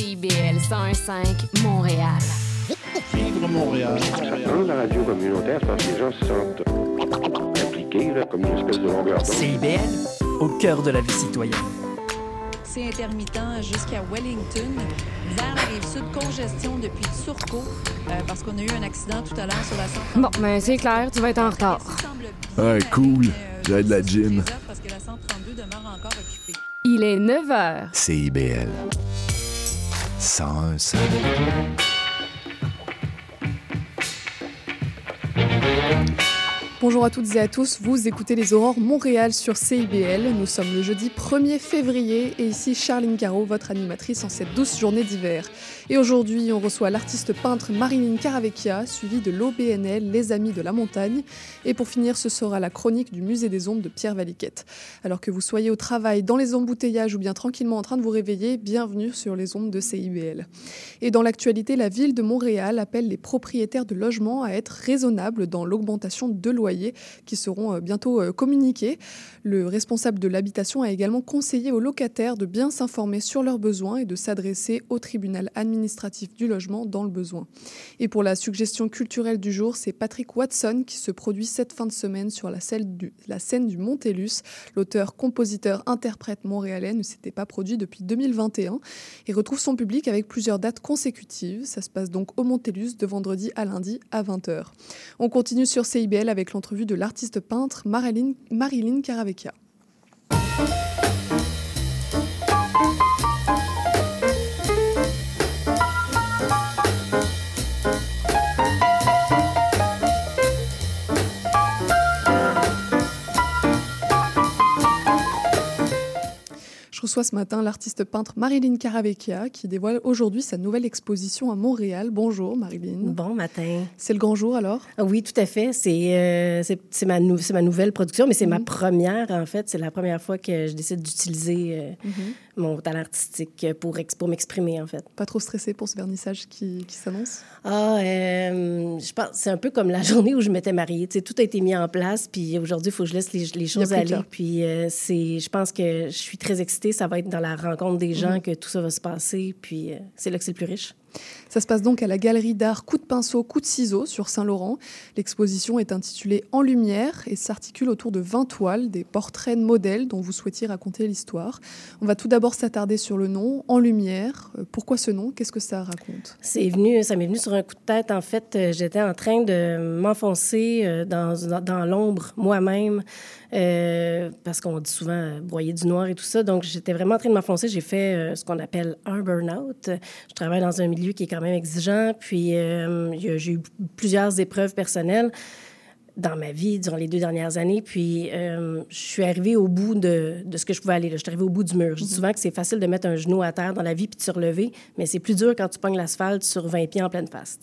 CIBL 101.5 Montréal. Vivre Montréal. Dans la radio communautaire, parce que les gens se sentent impliqués, là, comme une espèce de longueur d'onde. CIBL, au cœur de la vie citoyenne. C'est intermittent jusqu'à Wellington. Vers la rive sud, congestion depuis Turcot, euh, parce qu'on a eu un accident tout à l'heure sur la 132. Bon, ben c'est clair, tu vas être en retard. Ah, cool. J'ai de la gym. Parce que la 132 demeure encore occupée. Il est 9 h. CIBL. 101 Bonjour à toutes et à tous, vous écoutez les Aurores Montréal sur CIBL. Nous sommes le jeudi 1er février et ici Charline Caro, votre animatrice en cette douce journée d'hiver. Et aujourd'hui, on reçoit l'artiste peintre Marilyn Caravecchia, suivi de l'OBNL Les Amis de la Montagne. Et pour finir, ce sera la chronique du Musée des Ombres de Pierre Valiquette. Alors que vous soyez au travail, dans les embouteillages ou bien tranquillement en train de vous réveiller, bienvenue sur les ondes de CIBL. Et dans l'actualité, la ville de Montréal appelle les propriétaires de logements à être raisonnables dans l'augmentation de loyers qui seront euh, bientôt euh, communiqués. Le responsable de l'habitation a également conseillé aux locataires de bien s'informer sur leurs besoins et de s'adresser au tribunal administratif du logement dans le besoin. Et pour la suggestion culturelle du jour, c'est Patrick Watson qui se produit cette fin de semaine sur la scène du, la Montellus. L'auteur, compositeur, interprète montréalais ne s'était pas produit depuis 2021 et retrouve son public avec plusieurs dates consécutives. Ça se passe donc au Montellus de vendredi à lundi à 20h. On continue sur CIBL avec l'entrevue de l'artiste peintre Marilyn, Marilyn. Je reçois ce matin l'artiste peintre Marilyn Caravecchia qui dévoile aujourd'hui sa nouvelle exposition à Montréal. Bonjour Marilyn. Bon matin. C'est le grand jour alors? Ah Oui, tout à fait. C'est euh, c'est- ma, nou- c'est ma nouvelle production, mais c'est ma première, en fait. C'est la première fois que je décide d'utiliser euh, mon talent artistique pour, pour m'exprimer, en fait. Pas trop stressé pour ce vernissage qui, qui s'annonce? Ah, euh, je pense c'est un peu comme la journée où je m'étais mariée. Tu sais, tout a été mis en place, puis aujourd'hui, il faut que je laisse les, les choses aller. Puis euh, c'est, je pense que je suis très excitée. Ça va être dans la rencontre des gens que tout ça va se passer. Puis euh, c'est là que c'est le plus riche. Ça se passe donc à la galerie d'art Coup de pinceau, Coup de ciseau sur Saint-Laurent. L'exposition est intitulée En lumière et s'articule autour de 20 toiles, des portraits de modèles dont vous souhaitiez raconter l'histoire. On va tout d'abord s'attarder sur le nom, En lumière. Euh, Pourquoi ce nom? Qu'est-ce que ça raconte? Venu, ça m'est venu sur un coup de tête. En fait, euh, j'étais en train de m'enfoncer euh, dans, dans, l'ombre moi-même, parce qu'on dit souvent broyer du noir et tout ça. Donc, j'étais vraiment en train de m'enfoncer. J'ai fait ce qu'on appelle un burn-out. Je travaille dans un milieu qui est quand même exigeant, puis euh, j'ai eu plusieurs épreuves personnelles dans ma vie durant les deux dernières années. Puis, euh, je suis arrivée au bout de, de ce que je pouvais aller. là. Je suis arrivée au bout du mur. Je dis souvent que c'est facile de mettre un genou à terre dans la vie puis de se relever, mais c'est plus dur quand tu pognes l'asphalte sur 20 pieds en pleine face.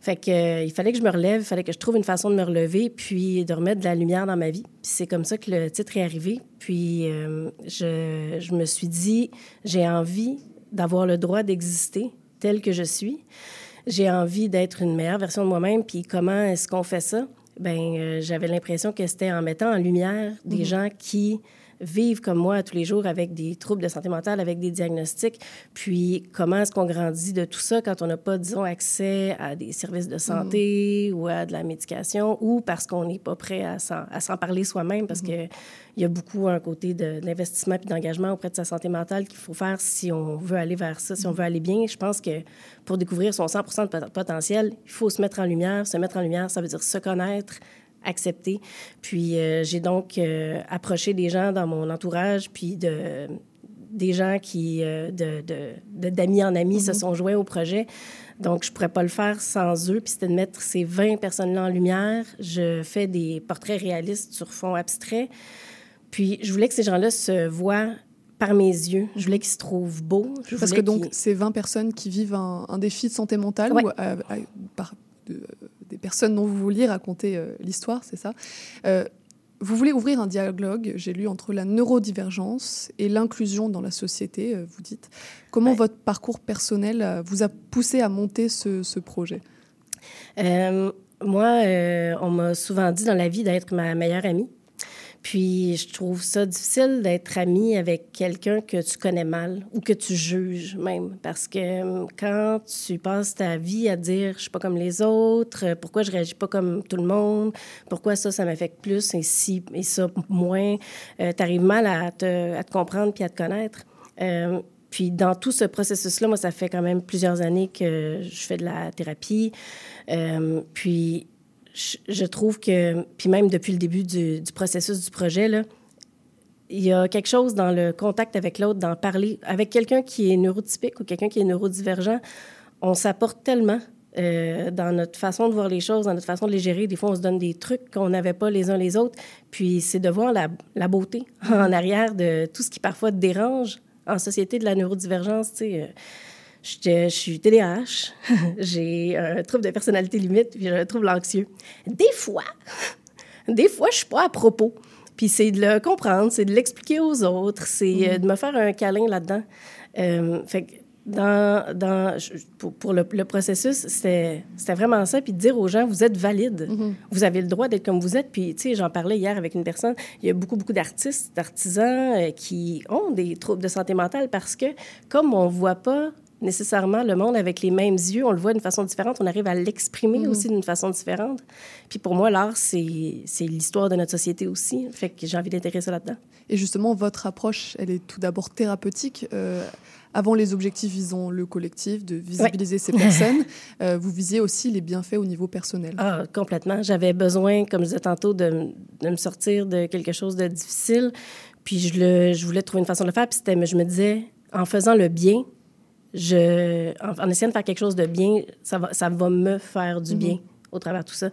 Fait que, euh, il fallait que je me relève, il fallait que je trouve une façon de me relever puis de remettre de la lumière dans ma vie. Puis c'est comme ça que le titre est arrivé. Puis, euh, je, je me suis dit, j'ai envie d'avoir le droit d'exister tel que je suis. J'ai envie d'être une meilleure version de moi-même. Puis comment est-ce qu'on fait ça? Ben, euh, j'avais l'impression que c'était en mettant en lumière des gens qui vivent comme moi tous les jours avec des troubles de santé mentale, avec des diagnostics. Puis comment est-ce qu'on grandit de tout ça quand on n'a pas, disons, accès à des services de santé ou à de la médication ou parce qu'on n'est pas prêt à s'en, parler soi-même? Parce que il y a beaucoup un côté de- d'investissement puis d'engagement auprès de sa santé mentale qu'il faut faire si on veut aller vers ça, si on veut aller bien. Je pense que pour découvrir son 100% de pot- potentiel, il faut se mettre en lumière. Se mettre en lumière, ça veut dire se connaître, accepter. Puis euh, j'ai donc euh, approché des gens dans mon entourage, puis de, des gens qui, euh, de, de- de- d'amis en amis, se sont joints au projet. Donc, je pourrais pas le faire sans eux. Puis c'était de mettre ces 20 personnes-là en lumière. Je fais des portraits réalistes sur fond abstrait. Puis je voulais que ces gens-là se voient par mes yeux. Je voulais qu'ils se trouvent beaux. Je Parce que donc, c'est 20 personnes qui vivent un, un défi de santé mentale Ouais. ou par de- des personnes dont vous vouliez raconter euh, l'histoire, c'est ça Euh, Vous voulez ouvrir un dialogue, j'ai lu, entre la neurodivergence et l'inclusion dans la société, euh, vous dites. Comment Ouais. votre parcours personnel vous a poussé à monter ce, ce projet? Moi, on m'a souvent dit dans la vie d'être ma meilleure amie. Puis je trouve ça difficile d'être ami avec quelqu'un que tu connais mal ou que tu juges même. Parce que hum, quand tu passes ta vie à dire je suis pas comme les autres, euh, pourquoi je réagis pas comme tout le monde, pourquoi ça, ça m'affecte plus et si et ça moins, euh, tu arrives mal à te, à te, comprendre puis à te connaître. Euh, puis dans tout ce processus-là, moi, ça fait quand même plusieurs années que je fais de la thérapie. Euh, puis je, trouve que, puis même depuis le début du, processus du projet, il y a quelque chose dans le contact avec l'autre, d'en parler avec quelqu'un qui est neurotypique ou quelqu'un qui est neurodivergent. On s'apporte tellement euh, dans notre façon de voir les choses, dans notre façon de les gérer. Des fois, on se donne des trucs qu'on n'avait pas les uns les autres. Puis c'est de voir la, beauté en arrière de tout ce qui parfois dérange en société de la neurodivergence. Tu sais, euh, je suis TDAH, j'ai un trouble de personnalité limite, puis j'ai un trouble anxieux. Des fois, des fois, je suis pas à propos. Puis c'est de le comprendre, c'est de l'expliquer aux autres, c'est euh, mm. de me faire un câlin là-dedans. Euh, fait que dans, dans, pour, le, processus, c'était vraiment ça. Puis de dire aux gens, vous êtes valide. Mm-hmm. Vous avez le droit d'être comme vous êtes. Puis, tu sais, j'en parlais hier avec une personne. Il y a beaucoup, beaucoup d'artistes, d'artisans euh, qui ont des troubles de santé mentale parce que, comme on ne voit pas nécessairement le monde avec les mêmes yeux. On le voit d'une façon différente. On arrive à l'exprimer mhm. aussi d'une façon différente. Puis pour moi, l'art, c'est l'histoire de notre société aussi. Fait que j'ai envie d'intéresser là-dedans. Et justement, votre approche, elle est tout d'abord thérapeutique. Euh, avant les objectifs visant le collectif, de visibiliser ces personnes, euh, vous visiez aussi les bienfaits au niveau personnel. Ah, complètement. J'avais besoin, comme je disais tantôt, de, de, me sortir de quelque chose de difficile. Puis je, le, je voulais trouver une façon de le faire. Puis je me disais, en faisant le bien, je, en, essayant de faire quelque chose de bien, ça va, ça va me faire du bien mhm. au travers de tout ça.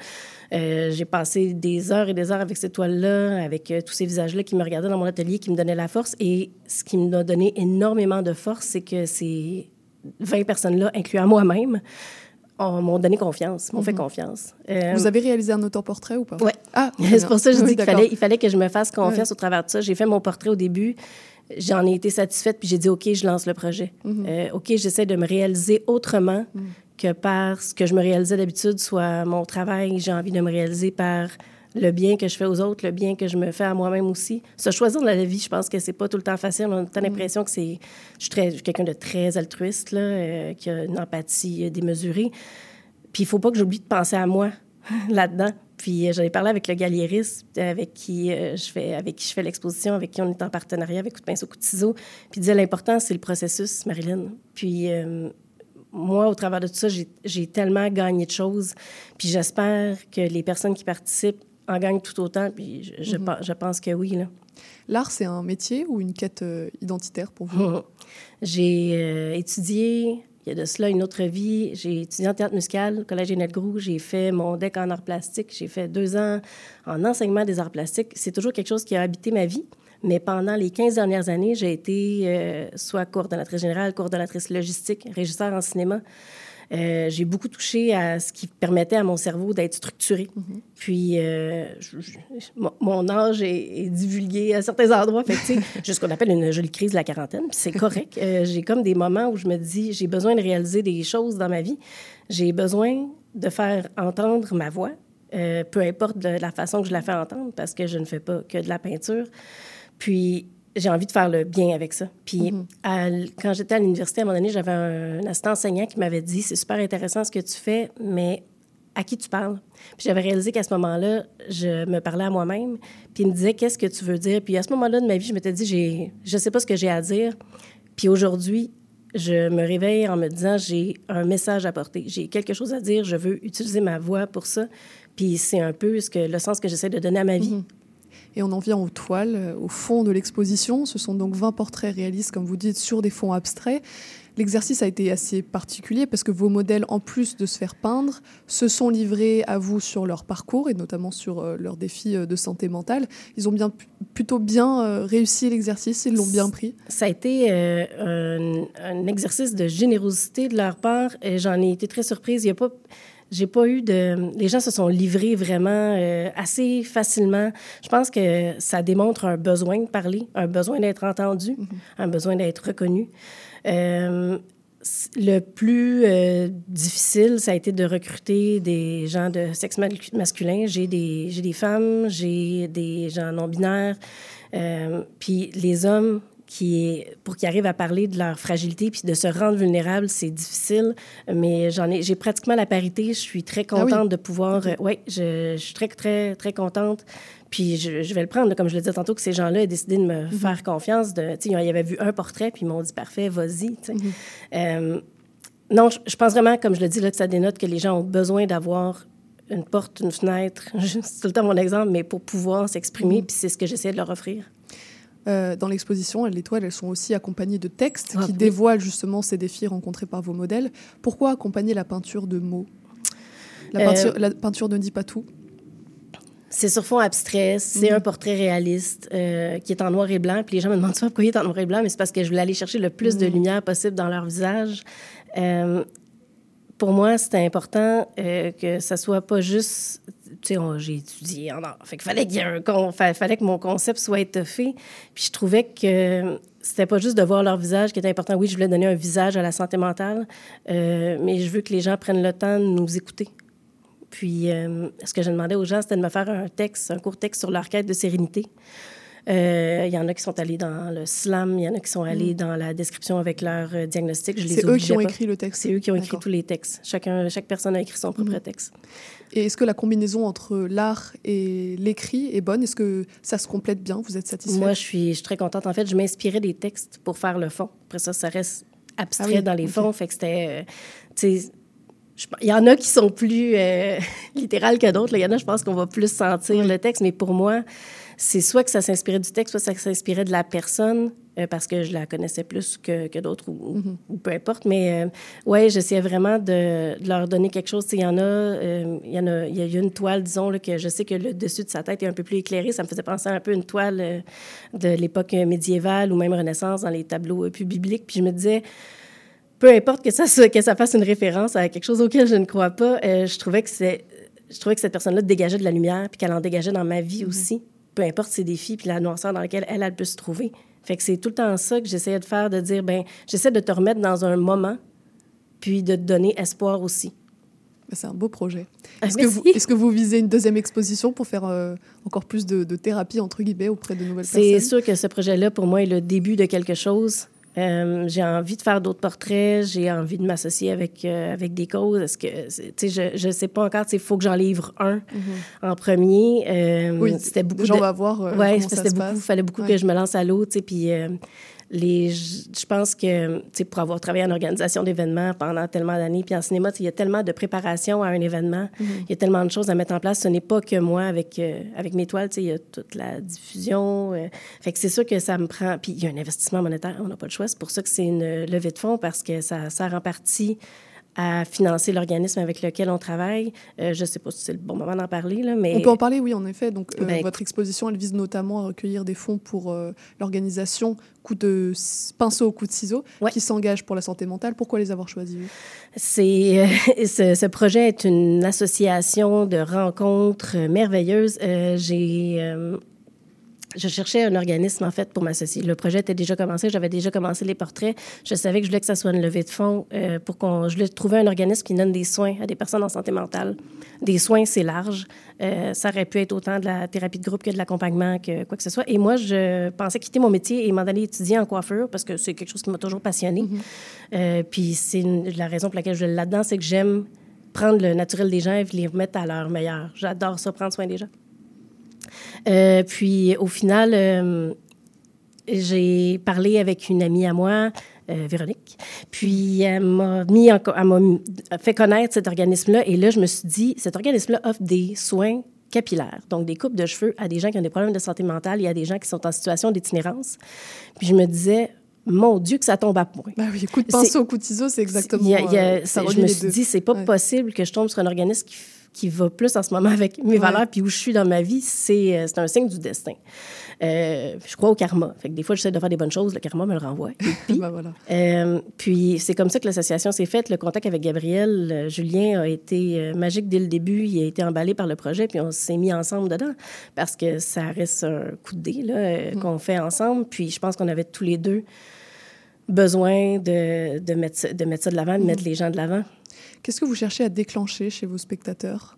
Euh, j'ai passé des heures et des heures avec ces toiles-là, avec euh, tous ces visages-là qui me regardaient dans mon atelier, qui me donnaient la force. Et ce qui m'a donné énormément de force, c'est que ces 20 personnes-là, incluant moi-même, m'ont donné confiance, m'ont fait mhm. confiance. Euh, Vous avez réalisé un autoportrait ou pas? Oui. Ah, c'est pour ça que je dis qu'il fallait, il fallait que je me fasse confiance au travers de ça. J'ai fait mon portrait au début j'en ai été satisfaite, puis j'ai dit, OK, je lance le projet. Mhm. Euh, OK, j'essaie de me réaliser autrement mhm. que par ce que je me réalisais d'habitude, soit mon travail, j'ai envie de me réaliser par le bien que je fais aux autres, le bien que je me fais à moi-même aussi. Se choisir dans la vie, je pense que c'est pas tout le temps facile. On a mhm. l'impression que c'est... Je suis, quelqu'un de très altruiste, là, euh, qui a une empathie démesurée. Puis il faut pas que j'oublie de penser à moi là-dedans. Puis euh, j'en ai parlé avec le galériste avec qui, euh, je fais, avec qui je fais l'exposition, avec qui on est en partenariat, avec coup de pinceau, coup de ciseau. Puis il disait l'important, c'est le processus, Marilyn. Puis euh, moi, au travers de tout ça, j'ai tellement gagné de choses. Puis j'espère que les personnes qui participent en gagnent tout autant. Puis je, je, mm-hmm. je pense que oui. L'art, c'est un métier ou une quête identitaire pour vous? J'ai étudié il y a de cela une autre vie. J'ai étudié en théâtre musical au Collège Groux. J'ai fait mon DEC en arts plastiques. J'ai fait deux ans en enseignement des arts plastiques. C'est toujours quelque chose qui a habité ma vie. Mais pendant les 15 dernières années, j'ai été euh, soit coordonnatrice générale, coordonnatrice logistique, régisseur en cinéma. Euh, j'ai beaucoup touché à ce qui permettait à mon cerveau d'être structuré. Mhm. Puis, euh, mon âge est, divulgué à certains endroits. Fait j'ai ce qu'on appelle une jolie crise de la quarantaine. Puis c'est correct. Euh, j'ai comme des moments où je me dis, j'ai besoin de réaliser des choses dans ma vie. J'ai besoin de faire entendre ma voix, peu importe de la façon que je la fais entendre, parce que je ne fais pas que de la peinture. Puis, j'ai envie de faire le bien avec ça. Puis mm-hmm. quand j'étais à l'université, à un moment donné, j'avais un, assistant enseignant qui m'avait dit c'est super intéressant ce que tu fais, mais à qui tu parles? Puis j'avais réalisé qu'à ce moment-là, je me parlais à moi-même. Puis il me disait qu'est-ce que tu veux dire? Puis à ce moment-là de ma vie, je m'étais dit j'ai, je sais pas ce que j'ai à dire. Puis aujourd'hui, je me réveille en me disant j'ai un message à porter, j'ai quelque chose à dire, je veux utiliser ma voix pour ça. Puis c'est un peu ce que le sens que j'essaie de donner à ma vie. Mm-hmm. Et on en vient aux toiles, euh, au fond de l'exposition. Ce sont donc 20 portraits réalistes, comme vous dites, sur des fonds abstraits. L'exercice a été assez particulier parce que vos modèles, en plus de se faire peindre, se sont livrés à vous sur leur parcours et notamment sur euh, leurs défis euh, de santé mentale. Ils ont bien, plutôt bien réussi l'exercice, ils l'ont bien pris. Ça a été un, exercice de générosité de leur part et j'en ai été très surprise. Il n'y a pas j'ai pas eu de. Les gens se sont livrés vraiment euh, assez facilement. Je pense que ça démontre un besoin de parler, un besoin d'être entendu, mm-hmm. un besoin d'être reconnu. Euh, le plus euh, difficile, ça a été de recruter des gens de sexe masculin. J'ai des, des femmes, j'ai des gens non-binaires. Euh, puis les hommes, qui pour qu'ils arrivent à parler de leur fragilité puis de se rendre vulnérable, c'est difficile. Mais j'en ai, j'ai pratiquement la parité. Je suis très ah contente de pouvoir. oui, je, je, suis très, très, très contente. Puis je, vais le prendre, comme je le disais tantôt, que ces gens-là aient décidé de me mhm. faire confiance. De, ils avaient vu un portrait, puis ils m'ont dit parfait, vas-y. Mhm. Euh, non, je, pense vraiment, comme je le dis, là, que ça dénote que les gens ont besoin d'avoir une porte, une fenêtre. C'est tout le temps mon exemple, mais pour pouvoir s'exprimer, mhm. puis c'est ce que j'essaie de leur offrir. Euh, dans l'exposition, les toiles, elles sont aussi accompagnées de textes ah, qui dévoilent justement ces défis rencontrés par vos modèles. Pourquoi accompagner la peinture de mots? La peinture, euh, la peinture ne dit pas tout c'est sur fond abstrait, c'est un mhm. portrait réaliste euh, qui est en noir et blanc. Puis les gens me demandent souvent pourquoi il est en noir et blanc, mais c'est parce que je voulais aller chercher le plus de mhm. lumière possible dans leur visage. Euh, pour moi, c'était important que ça soit pas juste. Tu sais, j'ai étudié en art. Fait qu'il fallait, qu'il un, fallait que mon concept soit étoffé. Puis je trouvais que c'était pas juste de voir leur visage qui était important. Oui, je voulais donner un visage à la santé mentale, mais je veux que les gens prennent le temps de nous écouter. Puis, euh, ce que je demandais aux gens, c'était de me faire un texte, un court texte sur leur quête de sérénité. Euh, il y en a qui sont allés dans le slam, il y en a qui sont allés mm. dans la description avec leur euh, diagnostic. C'est eux qui ont écrit le texte. C'est eux qui ont écrit tous les textes. Chacun, chaque personne a écrit son propre mm. texte. Et est-ce que la combinaison entre l'art et l'écrit est bonne? Est-ce que ça se complète bien? Vous êtes satisfait? Moi, je suis, je suis très contente. En fait, je m'inspirais des textes pour faire le fond. Après ça, ça reste abstrait ah dans les fonds. Fait que c'était il y en a qui sont plus euh, littérales que d'autres. Il y en a, je pense qu'on va plus sentir le texte, mais pour moi, c'est soit que ça s'inspirait du texte, soit ça s'inspirait de la personne, euh, parce que je la connaissais plus que, que d'autres, ou, mm-hmm. peu importe. Mais euh, ouais, j'essayais vraiment de, de, leur donner quelque chose. Il y en a, il y en a, il y a une toile, disons, là, que je sais que le dessus de sa tête est un peu plus éclairé. Ça me faisait penser un peu à une toile de l'époque médiévale ou même Renaissance dans les tableaux plus bibliques. Puis je me disais, peu importe que ça, que ça fasse une référence à quelque chose auquel je ne crois pas, euh, je trouvais que c'est, je trouvais que cette personne-là dégageait de la lumière, puis qu'elle en dégageait dans ma vie mhm. aussi. Peu importe ses défis, puis la noirceur dans laquelle elle, a pu se trouver. Fait que c'est tout le temps ça que j'essayais de faire, de dire, ben, j'essaie de te remettre dans un moment, puis de te donner espoir aussi. Ben, c'est un beau projet. Ah, est-ce, que vous, que vous visez une deuxième exposition pour faire euh, encore plus de, de, thérapie, entre guillemets, auprès de nouvelles personnes? C'est sûr que ce projet-là, pour moi, est le début de quelque chose. Euh, j'ai envie de faire d'autres portraits, j'ai envie de m'associer avec, euh, avec des causes. Est-ce que, tu sais, je ne sais pas encore, il faut que j'en livre un mm-hmm. en premier. Euh, oui, c'était beaucoup. De... On va voir. oui, c'était beaucoup. Il fallait beaucoup que je me lance à l'eau, tu sais, puis les, je pense que, pour avoir travaillé en organisation d'événements pendant tellement d'années, puis en cinéma, il y a tellement de préparation à un événement, mm-hmm. il y a tellement de choses à mettre en place. Ce n'est pas que moi avec, euh, avec mes toiles, il y a toute la diffusion. Euh, fait que c'est sûr que ça me prend. Puis il y a un investissement monétaire, on n'a pas le choix. C'est pour ça que c'est une levée de fonds, parce que ça sert en partie à financer l'organisme avec lequel on travaille. Euh, je ne sais pas si c'est le bon moment d'en parler, là, mais... On peut en parler, oui, en effet. Donc, euh, ben, votre exposition, elle vise notamment à recueillir des fonds pour euh, l'organisation coup de pinceau au coup de ciseau, qui s'engage pour la santé mentale. Pourquoi les avoir choisis C'est ce, ce, projet est une association de rencontres merveilleuses. J'ai je cherchais un organisme, en fait, pour m'associer. Le projet était déjà commencé, j'avais déjà commencé les portraits. Je savais que je voulais que ça soit une levée de fonds euh, pour qu'on... Je voulais trouver un organisme qui donne des soins à des personnes en santé mentale. Des soins, c'est large. Euh, ça aurait pu être autant de la thérapie de groupe que de l'accompagnement, que quoi que ce soit. Et moi, je pensais quitter mon métier et m'en aller étudier en coiffure parce que c'est quelque chose qui m'a toujours passionné. Mm-hmm. Euh, puis c'est la raison pour laquelle je vais là-dedans, c'est que j'aime prendre le naturel des gens et les remettre à leur meilleur. J'adore ça, prendre soin des gens. Euh, puis au final, euh, j'ai parlé avec une amie à moi, euh, Véronique. Puis elle m'a mis en, elle m'a fait connaître cet organisme-là. Et là, je me suis dit, cet organisme-là offre des soins capillaires, donc des coupes de cheveux à des gens qui ont des problèmes de santé mentale et à des gens qui sont en situation d'itinérance. Puis je me disais, mon Dieu, que ça tombe à point. Ben oui, coup de pinceau, coup de ciseau, c'est exactement ça. Je me suis dit, c'est pas possible que je tombe sur un organisme qui qui va plus en ce moment avec mes valeurs puis où je suis dans ma vie, c'est, euh, un signe du destin. Euh, je crois au karma. Fait que des fois, j'essaie de faire des bonnes choses, le karma me le renvoie. Puis, ben voilà. euh, puis c'est comme ça que l'association s'est faite. Le contact avec Gabriel, euh, Julien a été magique dès le début. Il a été emballé par le projet, puis on s'est mis ensemble dedans parce que ça reste un coup de dé là, mm. qu'on fait ensemble. Puis je pense qu'on avait tous les deux besoin de, de, mettre, de mettre ça de l'avant, de mettre les gens de l'avant. Qu'est-ce que vous cherchez à déclencher chez vos spectateurs?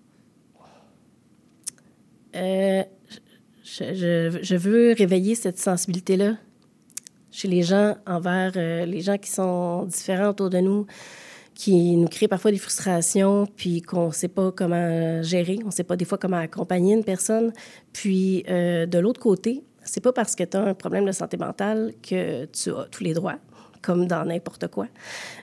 Euh, je, veux réveiller cette sensibilité-là chez les gens envers euh, les gens qui sont différents autour de nous, qui nous créent parfois des frustrations, puis qu'on ne sait pas comment gérer, on ne sait pas des fois comment accompagner une personne. Puis euh, de l'autre côté, c'est pas parce que tu as un problème de santé mentale que tu as tous les droits comme dans n'importe quoi.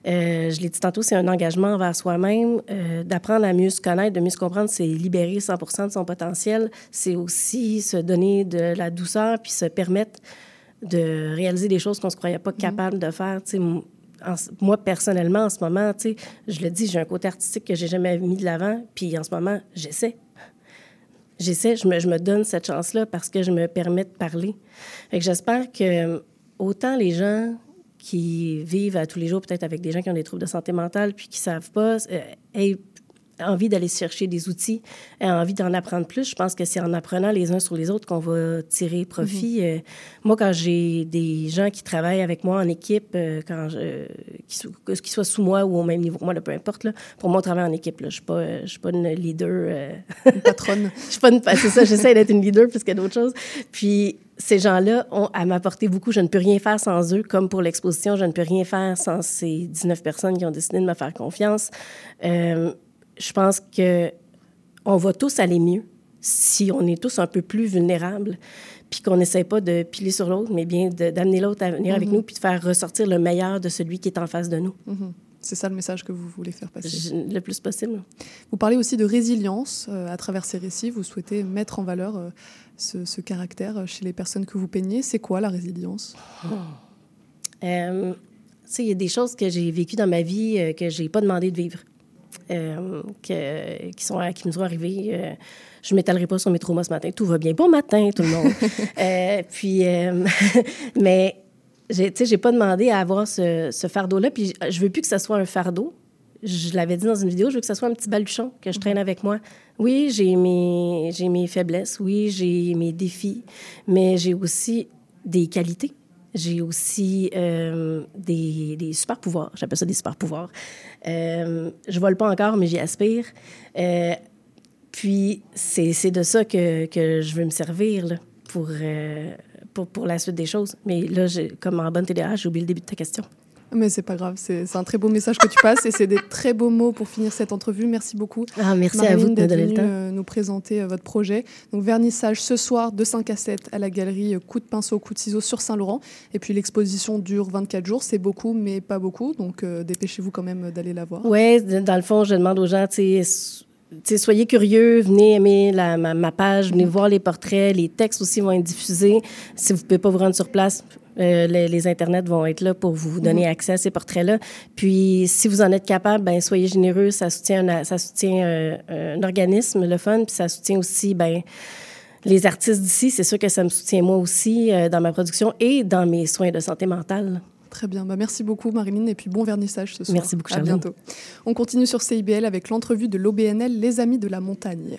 Euh, je l'ai dit tantôt, c'est un engagement envers soi-même. Euh, D'apprendre à mieux se connaître, de mieux se comprendre, c'est libérer 100 de son potentiel. C'est aussi se donner de la douceur puis se permettre de réaliser des choses qu'on ne se croyait pas capable de faire. En moi, personnellement, en ce moment, je le dis, j'ai un côté artistique que j'ai jamais mis de l'avant, puis en ce moment, j'essaie. J'essaie, je me, je me donne cette chance-là parce que je me permets de parler. Fait que j'espère que autant les gens qui vivent à tous les jours, peut-être avec des gens qui ont des troubles de santé mentale, puis qui savent pas, euh, envie d'aller chercher des outils, aient envie d'en apprendre plus. Je pense que c'est en apprenant les uns sur les autres qu'on va tirer profit. Euh, moi, quand j'ai des gens qui travaillent avec moi en équipe, euh, quand euh, qu'ils soient sous moi ou au même niveau que moi, là, peu importe, là, pour moi, on travaille en équipe. là. Je ne suis, pas, euh, je suis pas une leader. euh, Une patronne je suis pas une... C'est ça, j'essaie d'être une leader plus que d'autres choses. Puis ces gens-là ont à m'apporter beaucoup. Je ne peux rien faire sans eux, comme pour l'exposition, je ne peux rien faire sans ces 19 personnes qui ont décidé de me faire confiance. Euh, je pense que on va tous aller mieux si on est tous un peu plus vulnérables, puis qu'on n'essaie pas de piler sur l'autre, mais bien d'amener l'autre à venir avec nous, puis de faire ressortir le meilleur de celui qui est en face de nous, Mhm. C'est ça le message que vous voulez faire passer. Je- le plus possible. Vous parlez aussi de résilience euh, à travers ces récits. Vous souhaitez mettre en valeur euh, ce, ce caractère euh, chez les personnes que vous peignez. C'est quoi la résilience? Euh, tu sais, il y a des choses que j'ai vécues dans ma vie euh, que j'ai pas demandé de vivre, euh, que, qui, sont, qui me sont arrivées. Euh, je m'étalerai pas sur mes traumas ce matin. Tout va bien. Bon matin, tout le monde. Euh, puis, mais, tu sais, j'ai pas demandé à avoir ce, ce fardeau-là. Puis, je veux plus que ce soit un fardeau. Je l'avais dit dans une vidéo, je veux que ce soit un petit baluchon que je traîne avec moi. Oui, j'ai mes, j'ai mes faiblesses, oui, j'ai mes défis, mais j'ai aussi des qualités. J'ai aussi euh, des, des super pouvoirs. J'appelle ça des super pouvoirs. Euh, je vole pas encore, mais j'y aspire. Euh, puis c'est de ça que, je veux me servir pour, euh, pour, pour la suite des choses. Mais là, comme en bonne TDA, j'ai oublié le début de ta question. Mais c'est pas grave, c'est un très beau message que tu passes et c'est des très beaux mots pour finir cette entrevue. Merci beaucoup. Ah, merci à vous d'être venue, euh, nous présenter euh, votre projet. Donc vernissage ce soir de 5 à 7 à la galerie euh, Coup de pinceau, coup de ciseaux sur Saint-Laurent. Et puis l'exposition dure 24 jours, c'est beaucoup mais pas beaucoup. Donc euh, dépêchez-vous quand même d'aller la voir. Oui, dans le fond, je demande aux gens, tu soyez curieux, venez aimer la- ma, ma page, venez voir les portraits, les textes aussi vont être diffusés. Si vous ne pouvez pas vous rendre sur place, euh, les, les internets vont être là pour vous donner accès à ces portraits-là. Puis, si vous en êtes capable, ben soyez généreux. Ça soutient, un, ça soutient euh, un organisme, le fun, puis ça soutient aussi, ben les artistes d'ici. C'est sûr que ça me soutient moi aussi euh, dans ma production et dans mes soins de santé mentale. Très bien, bah, merci beaucoup Marilyn et puis bon vernissage ce soir. Merci beaucoup, À Charline. bientôt. On continue sur CIBL avec l'entrevue de l'OBNL Les Amis de la Montagne.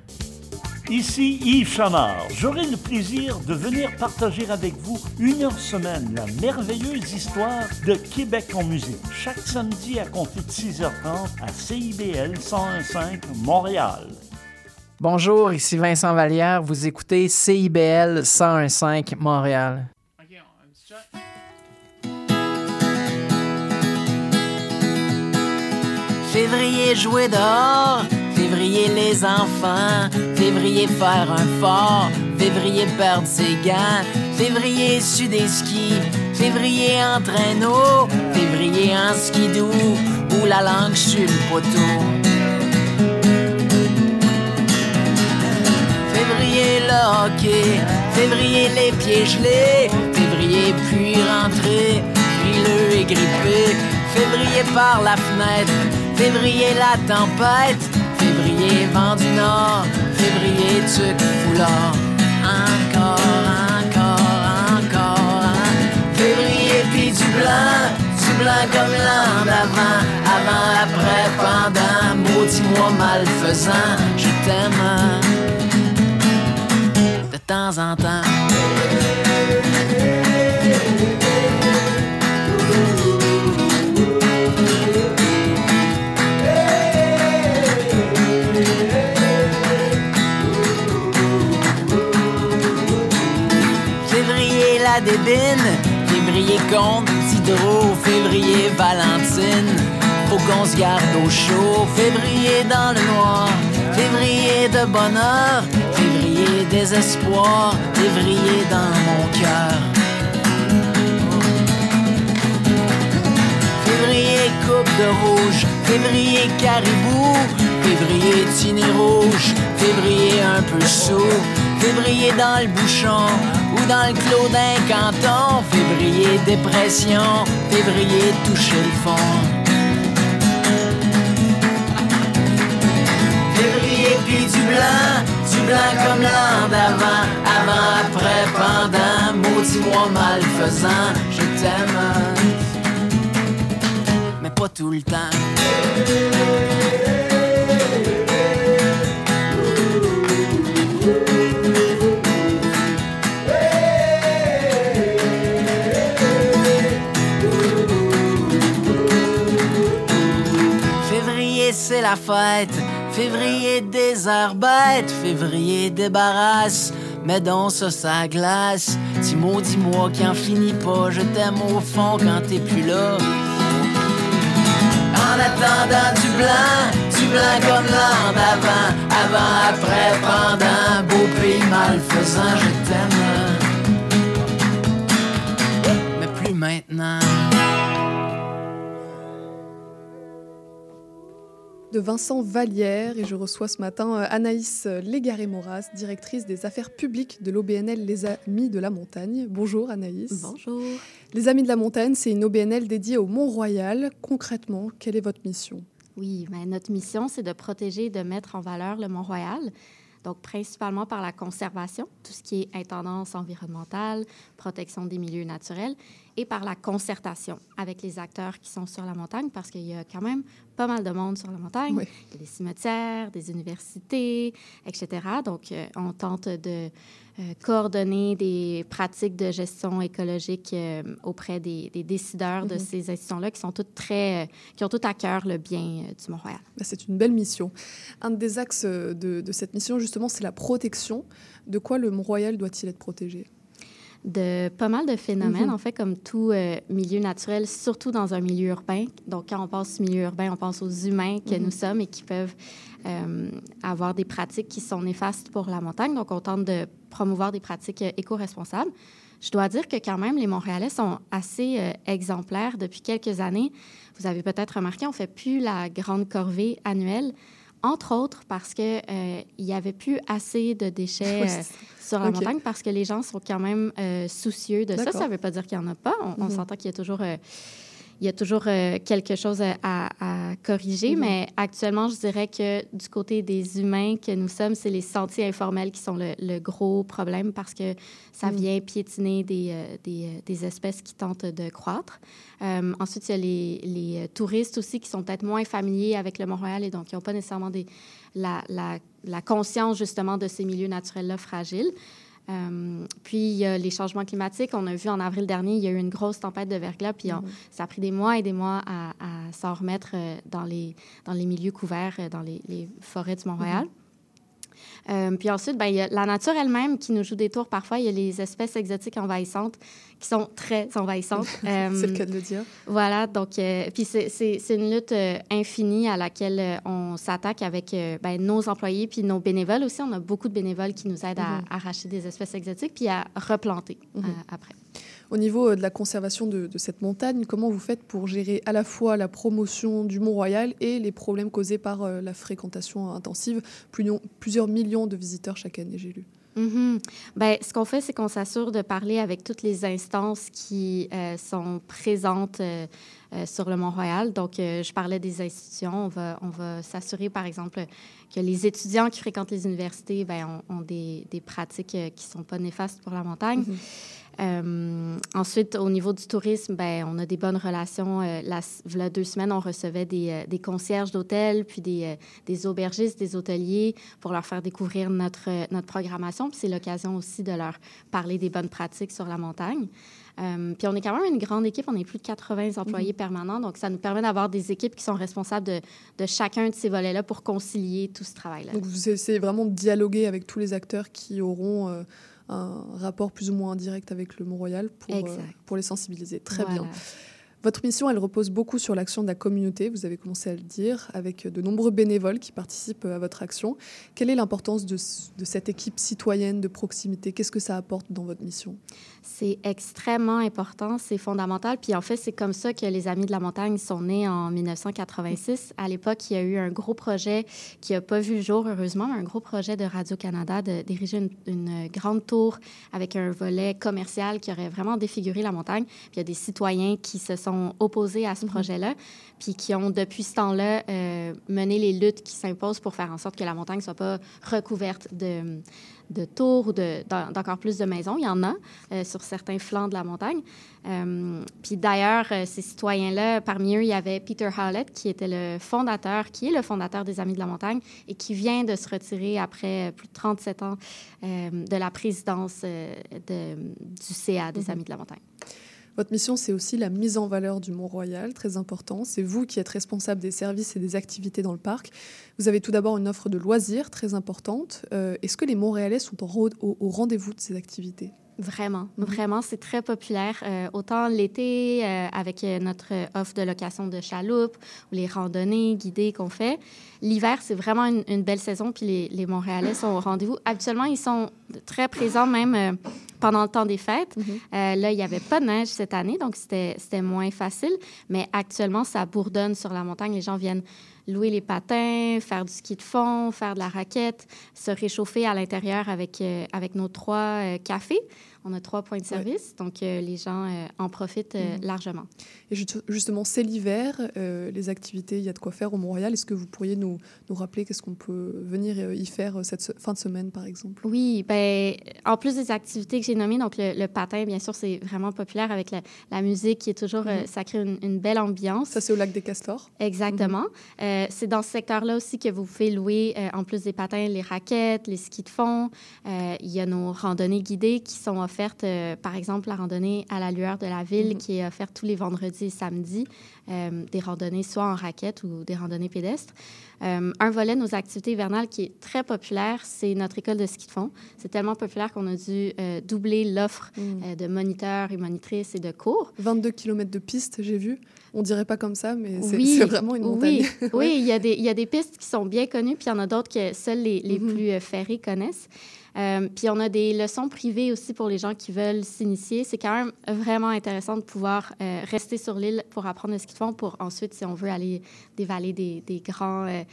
Ici Yves Chamard. J'aurai le plaisir de venir partager avec vous une heure semaine la merveilleuse histoire de Québec en musique. Chaque samedi à compter de 6h30 à CIBL 101.5 Montréal. Bonjour, ici Vincent Vallière. Vous écoutez CIBL 101.5 Montréal. Février jouer dehors, février les enfants, février faire un fort, février perdre ses gants, février su des skis, février en traîneau, février en skidou, ou la langue sur le poteau. Février le hockey, février les pieds février puis rentrer, frileux et grippé, février par la fenêtre, février la tempête, vent du nord, février tuc foulard. Encore, encore, encore, hein. février puis du blanc, du blanc comme l'an d'avant, avant, après, pendant, maudit-moi malfaisant, je t'aime de temps en temps. Février compte Diderot, février Valentine. Faut qu'on se garde au chaud, février dans le noir, février de bonheur, février désespoir, février dans mon cœur. Février coupe de rouge, février caribou, février tiné rouge, février un peu sous, février dans le bouchon ou dans le clos d'un canton, février dépression, février toucher le fond. Février puis du blanc, du blanc comme l'an d'avant, avant, après, pendant, maudit-moi malfaisant, je t'aime, mais pas tout le temps. Fête, février bêtes, février débarrasse, mais dans ça ça glace. Petit mot, dis-moi qui en finit pas, je t'aime au fond quand t'es plus là. En attendant du blanc, du blanc comme l'an d'avant, avant, après, pendant, beau pays malfaisant, je t'aime. Mais plus maintenant. De Vincent Vallière et je reçois ce matin euh, Anaïs Légaré-Moras, directrice des affaires publiques de l'OBNL Les Amis de la Montagne. Bonjour Anaïs. Bonjour. Les Amis de la Montagne, c'est une OBNL dédiée au Mont-Royal. Concrètement, quelle est votre mission? Oui, ben, notre mission, c'est de protéger et de mettre en valeur le Mont-Royal. Donc, principalement par la conservation, tout ce qui est intendance environnementale, protection des milieux naturels, et par la concertation avec les acteurs qui sont sur la montagne, parce qu'il y a quand même pas mal de monde sur la montagne. Oui. Il y a des cimetières, des universités, etc. Donc, euh, on tente de euh, coordonner des pratiques de gestion écologique euh, auprès des, des décideurs de Mhm. ces institutions-là qui sont toutes très, qui ont tout à cœur le bien du Mont-Royal. Bah, C'est une belle mission. Un des axes de, de cette mission, justement, c'est la protection. De quoi le Mont-Royal doit-il être protégé? De pas mal de phénomènes, Mhm. en fait, comme tout euh, milieu naturel, surtout dans un milieu urbain. Donc, quand on pense milieu urbain, on pense aux humains que Mhm. nous sommes et qui peuvent euh, avoir des pratiques qui sont néfastes pour la montagne. Donc, on tente de promouvoir des pratiques euh, éco-responsables. Je dois dire que quand même, les Montréalais sont assez euh, exemplaires depuis quelques années. Vous avez peut-être remarqué, on fait plus la grande corvée annuelle. Entre autres parce qu'il n'y avait plus assez de déchets euh, sur la montagne parce que les gens sont quand même euh, soucieux de ça. Ça ne veut pas dire qu'il n'y en a pas. On, on Mhm. s'entend qu'il y a toujours... il y a toujours euh, quelque chose à, corriger, Mhm. mais actuellement, je dirais que du côté des humains que nous sommes, c'est les sentiers informels qui sont le, le gros problème parce que ça Mhm. vient piétiner des, euh, des, euh, des espèces qui tentent de croître. Euh, ensuite, il y a les, les, touristes aussi qui sont peut-être moins familiers avec le Mont-Royal et donc qui n'ont pas nécessairement des, la, la- la conscience justement de ces milieux naturels-là fragiles. Euh, puis, il y a les changements climatiques. On a vu en avril dernier, il y a eu une grosse tempête de verglas, puis on- Mhm. ça a pris des mois et des mois à, à s'en remettre euh, dans, les, dans les milieux couverts, euh, dans les, les forêts du Mont-Royal. Euh, puis ensuite, ben, il y a la nature elle-même qui nous joue des tours parfois. Il y a les espèces exotiques envahissantes qui sont très envahissantes. C'est le Euh, cas de le dire. voilà, donc, euh, puis c'est- c'est c'est une lutte infinie à laquelle on s'attaque avec ben, nos employés puis nos bénévoles aussi. On a beaucoup de bénévoles qui nous aident à Mhm. arracher des espèces exotiques puis à replanter Mhm. euh, après. Au niveau euh, de la conservation de, de cette montagne, comment vous faites pour gérer à la fois la promotion du Mont-Royal et les problèmes causés par euh, la fréquentation intensive? Plusieurs, millions de visiteurs chaque année, j'ai lu. Ben, ce qu'on fait, c'est qu'on s'assure de parler avec toutes les instances qui euh, sont présentes euh, euh, sur le Mont-Royal. Donc, je parlais des institutions. On va, on va s'assurer, par exemple, que les étudiants qui fréquentent les universités ben, ont, ont des, des pratiques qui ne sont pas néfastes pour la montagne. Euh, ensuite, au niveau du tourisme, ben, on a des bonnes relations. Euh, la, deux semaines, on recevait des, euh, des concierges d'hôtels, puis des, euh, des aubergistes, des hôteliers pour leur faire découvrir notre, notre programmation. Puis c'est l'occasion aussi de leur parler des bonnes pratiques sur la montagne. Euh, puis on est quand même une grande équipe, on est plus de 80 employés Mhm. permanents, donc ça nous permet d'avoir des équipes qui sont responsables de, de chacun de ces volets-là pour concilier tout ce travail-là. Donc vous essayez vraiment de dialoguer avec tous les acteurs qui auront un rapport plus ou moins direct avec le Mont-Royal pour, euh, pour les sensibiliser. Très Voilà. bien. Votre mission, elle repose beaucoup sur l'action de la communauté, vous avez commencé à le dire, avec de nombreux bénévoles qui participent à votre action. Quelle est l'importance de cette équipe citoyenne de proximité? Qu'est-ce que ça apporte dans votre mission? C'est extrêmement important, c'est fondamental. Puis en fait, c'est comme ça que les Amis de la montagne sont nés en 1986. À l'époque, il y a eu un gros projet qui n'a pas vu le jour, heureusement, un gros projet de Radio-Canada de diriger une, une grande tour avec un volet commercial qui aurait vraiment défiguré la montagne. Puis il y a des citoyens qui se sont opposés à ce projet-là, puis qui ont, depuis ce temps-là, euh, mené les luttes qui s'imposent pour faire en sorte que la montagne ne soit pas recouverte de de tours ou de- d'en- d'encore plus de maisons. Il y en a euh, sur certains flancs de la montagne. Euh, puis d'ailleurs, euh, ces citoyens-là, parmi eux, il y avait Peter Howlett, qui était le fondateur, qui est le fondateur des Amis de la montagne et qui vient de se retirer après plus de 37 ans euh, de la présidence de- du CA des Mhm. Amis de la montagne. Votre mission, c'est aussi la mise en valeur du Mont-Royal, très important. C'est vous qui êtes responsable des services et des activités dans le parc. Vous avez tout d'abord une offre de loisirs très importante. Euh, Est-ce que les Montréalais sont au rendez-vous de ces activités? Vraiment, vraiment, c'est très populaire. Euh, autant l'été, euh, avec euh, notre offre de location de chaloupes ou les randonnées guidées qu'on fait. L'hiver, c'est vraiment une, une belle saison, puis les, les Montréalais sont au rendez-vous. Habituellement, ils sont très présents même euh, pendant le temps des fêtes. Euh, là, il n'y avait pas de neige cette année, donc c'était moins facile. Mais actuellement, ça bourdonne sur la montagne. Les gens viennent louer les patins, faire du ski de fond, faire de la raquette, se réchauffer à l'intérieur avec, euh, avec nos trois euh, cafés. On a trois points de service, donc euh, les gens en profitent Mhm. largement. Et ju- justement, c'est l'hiver, les activités, il y a de quoi faire au Mont-Royal. Est-ce que vous pourriez nous, nous rappeler qu'est-ce qu'on peut venir y faire cette fin de semaine, par exemple? Oui, ben, en plus des activités que j'ai nommées, donc le, le patin, bien sûr, c'est vraiment populaire avec la, la musique qui est toujours, Mhm. ça crée une, une belle ambiance. Ça, c'est au lac des Castors Exactement. Euh, c'est dans ce secteur-là aussi que vous pouvez louer, euh, en plus des patins, les raquettes, les skis de fond. Euh, il y a nos randonnées guidées qui sont offertes, par exemple, la randonnée à la lueur de la ville Mhm. qui est offerte tous les vendredis et samedis. Des randonnées soit en raquette ou des randonnées pédestres. Un volet de nos activités hivernales qui est très populaire, c'est notre école de ski de fond. C'est tellement populaire qu'on a dû doubler l'offre Mhm. de moniteurs et monitrices et de cours. 22 km de piste, j'ai vu. On dirait pas comme ça, mais c'est Oui, vraiment une montagne. Oui, oui, il y, a des, il y a des pistes qui sont bien connues, puis il y en a d'autres que seuls les, les Mhm. plus euh, ferrés connaissent. Euh, puis on a des leçons privées aussi pour les gens qui veulent s'initier. C'est quand même vraiment intéressant de pouvoir euh, rester sur l'île pour apprendre ski de fond, pour ensuite, si on veut, aller dévaler des, des grands... euh,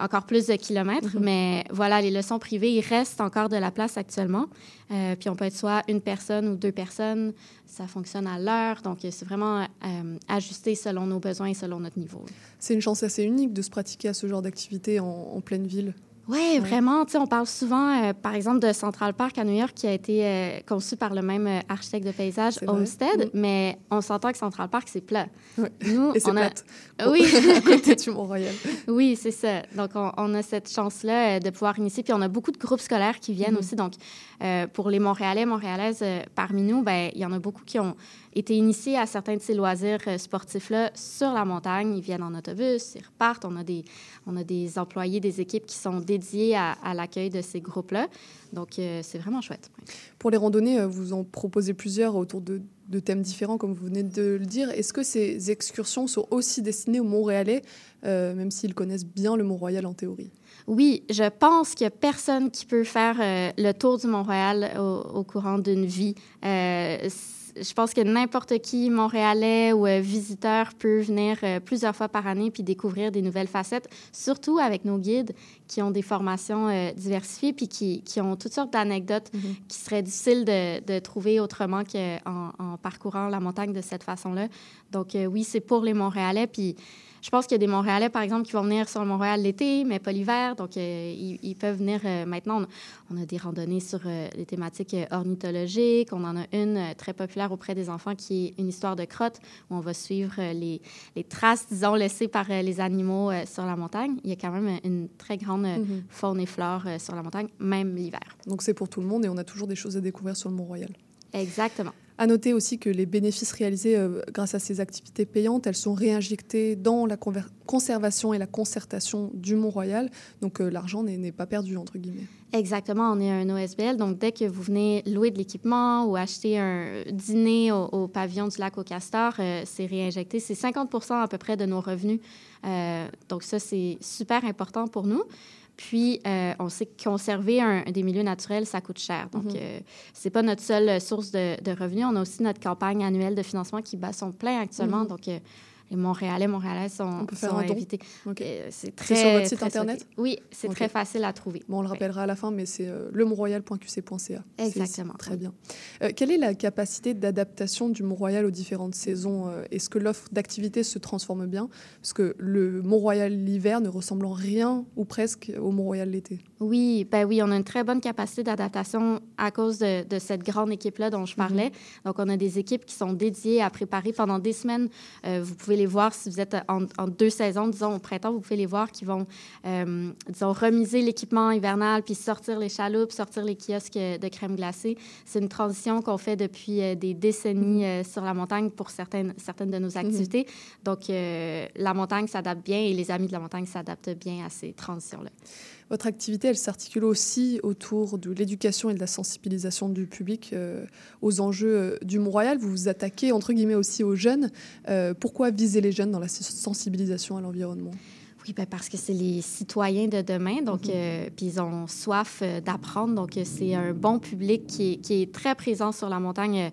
encore plus de kilomètres. Mhm. Mais voilà, les leçons privées, il reste encore de la place actuellement. Euh, puis on peut être soit une personne ou deux personnes. Ça fonctionne à l'heure. Donc, c'est vraiment euh, ajusté selon nos besoins et selon notre niveau. C'est une chance assez unique de se pratiquer à ce genre d'activité en, en pleine ville. Oui, vraiment. On parle souvent, euh, par exemple, de Central Park à New York qui a été euh, conçu par le même euh, architecte de paysage. Homestead, Mhm. mais on s'entend que Central Park, c'est plat. Ouais. Nous, Et c'est on a... plate. Oui. à côté du Mont-Royal. Oui, c'est ça. Donc, on, on a cette chance-là de pouvoir initier. Puis, on a beaucoup de groupes scolaires qui viennent Mhm. aussi. Donc, pour les Montréalais, Montréalaises, parmi nous, ben, il y en a beaucoup qui ont été initiés à certains de ces loisirs euh, sportifs-là sur la montagne. Ils viennent en autobus, ils repartent. On a des, on a des employés, des équipes qui sont dédiés à, à l'accueil de ces groupes-là. Donc, euh, c'est vraiment chouette. Pour les randonnées, euh, vous en proposez plusieurs autour de, de thèmes différents, comme vous venez de le dire. Est-ce que ces excursions sont aussi destinées aux Montréalais, euh, même s'ils connaissent bien le Mont-Royal en théorie? Oui, je pense qu'il n'y a personne qui peut faire euh, le tour du Mont-Royal au, au courant d'une vie. Euh, je pense que n'importe qui, Montréalais ou euh, visiteur, peut venir euh, plusieurs fois par année puis découvrir des nouvelles facettes, surtout avec nos guides qui ont des formations euh, diversifiées puis qui, qui ont toutes sortes d'anecdotes qui seraient difficiles de, de trouver autrement qu'en en parcourant la montagne de cette façon-là. Donc oui, c'est pour les Montréalais. Puis je pense qu'il y a des Montréalais, par exemple, qui vont venir sur le Montréal l'été, mais pas l'hiver. Donc, euh, ils, ils peuvent venir euh, maintenant. On, on a des randonnées sur euh, les thématiques ornithologiques. On en a une très populaire auprès des enfants qui est une histoire de crotte, où on va suivre les, les traces, disons, laissées par les animaux sur la montagne. Il y a quand même une très grande Mhm. faune et flore sur la montagne, même l'hiver. Donc c'est pour tout le monde et on a toujours des choses à découvrir sur le Mont-Royal. Exactement. À noter aussi que les bénéfices réalisés euh, grâce à ces activités payantes, elles sont réinjectés dans la conservation et la concertation du Mont-Royal. Donc euh, l'argent n'est pas perdu, entre guillemets. Exactement, on est un OSBL. Donc, dès que vous venez louer de l'équipement ou acheter un dîner au, pavillon du lac au Castor, euh, c'est réinjecté. C'est 50% à peu près de nos revenus. Donc, ça, c'est super important pour nous. Puis, euh, on sait que conserver un, des milieux naturels, ça coûte cher. Donc, euh, c'est pas notre seule source de, de revenus. On a aussi notre campagne annuelle de financement qui bat son plein actuellement. Mhm. Donc, euh, les Montréalais, Montréalais sont, sont invités. C'est très sur votre site très internet? Oui, c'est très facile à trouver. Bon, on le rappellera à la fin, mais c'est euh, lemontroyal.qc.ca. Exactement, Très oui. bien. Euh, quelle est la capacité d'adaptation du Mont-Royal aux différentes saisons euh, Est-ce que l'offre d'activités se transforme bien? Parce que le Mont-Royal l'hiver ne ressemble en rien ou presque au Mont-Royal l'été. Oui, ben oui, on a une très bonne capacité d'adaptation à cause de, de cette grande équipe-là dont je parlais. Donc, on a des équipes qui sont dédiées à préparer pendant des semaines. Euh, vous pouvez les voir si vous êtes en, en deux saisons, disons au printemps, vous pouvez les voir qui vont, euh, disons, remiser l'équipement hivernal, puis sortir les chaloupes, sortir les kiosques de crème glacée. C'est une transition qu'on fait depuis euh, des décennies euh, sur la montagne pour certaines, certaines de nos activités. Donc, euh, la montagne s'adapte bien et les amis de la montagne s'adaptent bien à ces transitions-là. Votre activité, elle s'articule aussi autour de l'éducation et de la sensibilisation du public euh, aux enjeux euh, du Mont-Royal. Vous vous attaquez, entre guillemets, aussi aux jeunes. Euh, pourquoi viser les jeunes dans la sensibilisation à l'environnement? Oui, ben parce que c'est les citoyens de demain, donc euh, puis ils ont soif d'apprendre, donc c'est un bon public qui est, qui est très présent sur la montagne.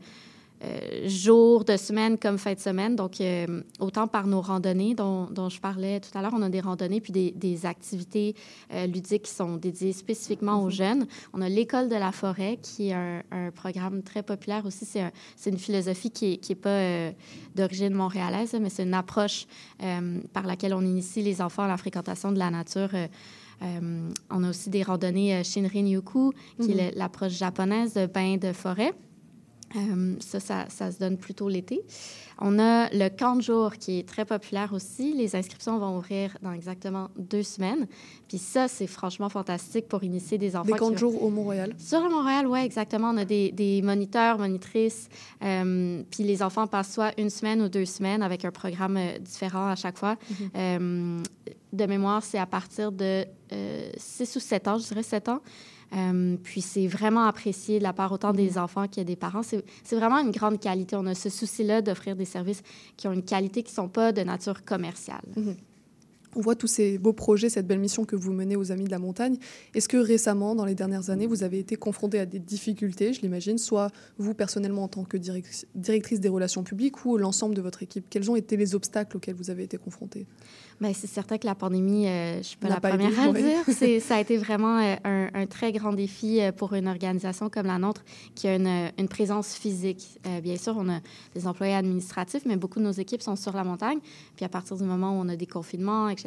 Euh, euh, jour de semaine comme fin de semaine. Donc, euh, autant par nos randonnées dont, dont je parlais tout à l'heure, on a des randonnées puis des, des activités euh, ludiques qui sont dédiées spécifiquement aux jeunes. On a l'école de la forêt qui est un, un programme très populaire aussi. C'est un- c'est une philosophie qui n'est qui est pas euh, d'origine montréalaise, mais c'est une approche par laquelle on initie les enfants à la fréquentation de la nature. on a aussi des randonnées Shinrin-yoku, qui Mhm. est le- l'approche japonaise de bain de forêt. Euh, ça, ça, ça se donne plutôt l'été. On a le camp de jour qui est très populaire aussi. Les inscriptions vont ouvrir dans exactement deux semaines. Puis ça, c'est franchement fantastique pour initier des enfants. Des camps de jour au Mont-Royal sur le Montréal, oui, exactement. On a des, des moniteurs, monitrices. euh, puis les enfants passent soit une semaine ou deux semaines avec un programme euh, différent à chaque fois. Mhm. De mémoire, c'est à partir de 6 ou 7 ans, je dirais 7 ans. Euh, puis c'est vraiment apprécié de la part autant des enfants que des parents. C'est vraiment une grande qualité. On a ce souci-là d'offrir des services qui ont une qualité qui ne sont pas de nature commerciale. Mhm. On voit tous ces beaux projets, cette belle mission que vous menez aux Amis de la Montagne. Est-ce que récemment, dans les dernières années, vous avez été confronté à des difficultés, je l'imagine, soit vous personnellement en tant que directrice des relations publiques ou l'ensemble de votre équipe? Quels ont été les obstacles auxquels vous avez été confrontés Bien, c'est certain que la pandémie, euh, je ne suis pas la première à le dire, ça a été vraiment euh, un, un, très grand défi euh, pour une organisation comme la nôtre qui a une, une présence physique. bien sûr, on a des employés administratifs, mais beaucoup de nos équipes sont sur la montagne. Puis à partir du moment où on a des confinements, etc.,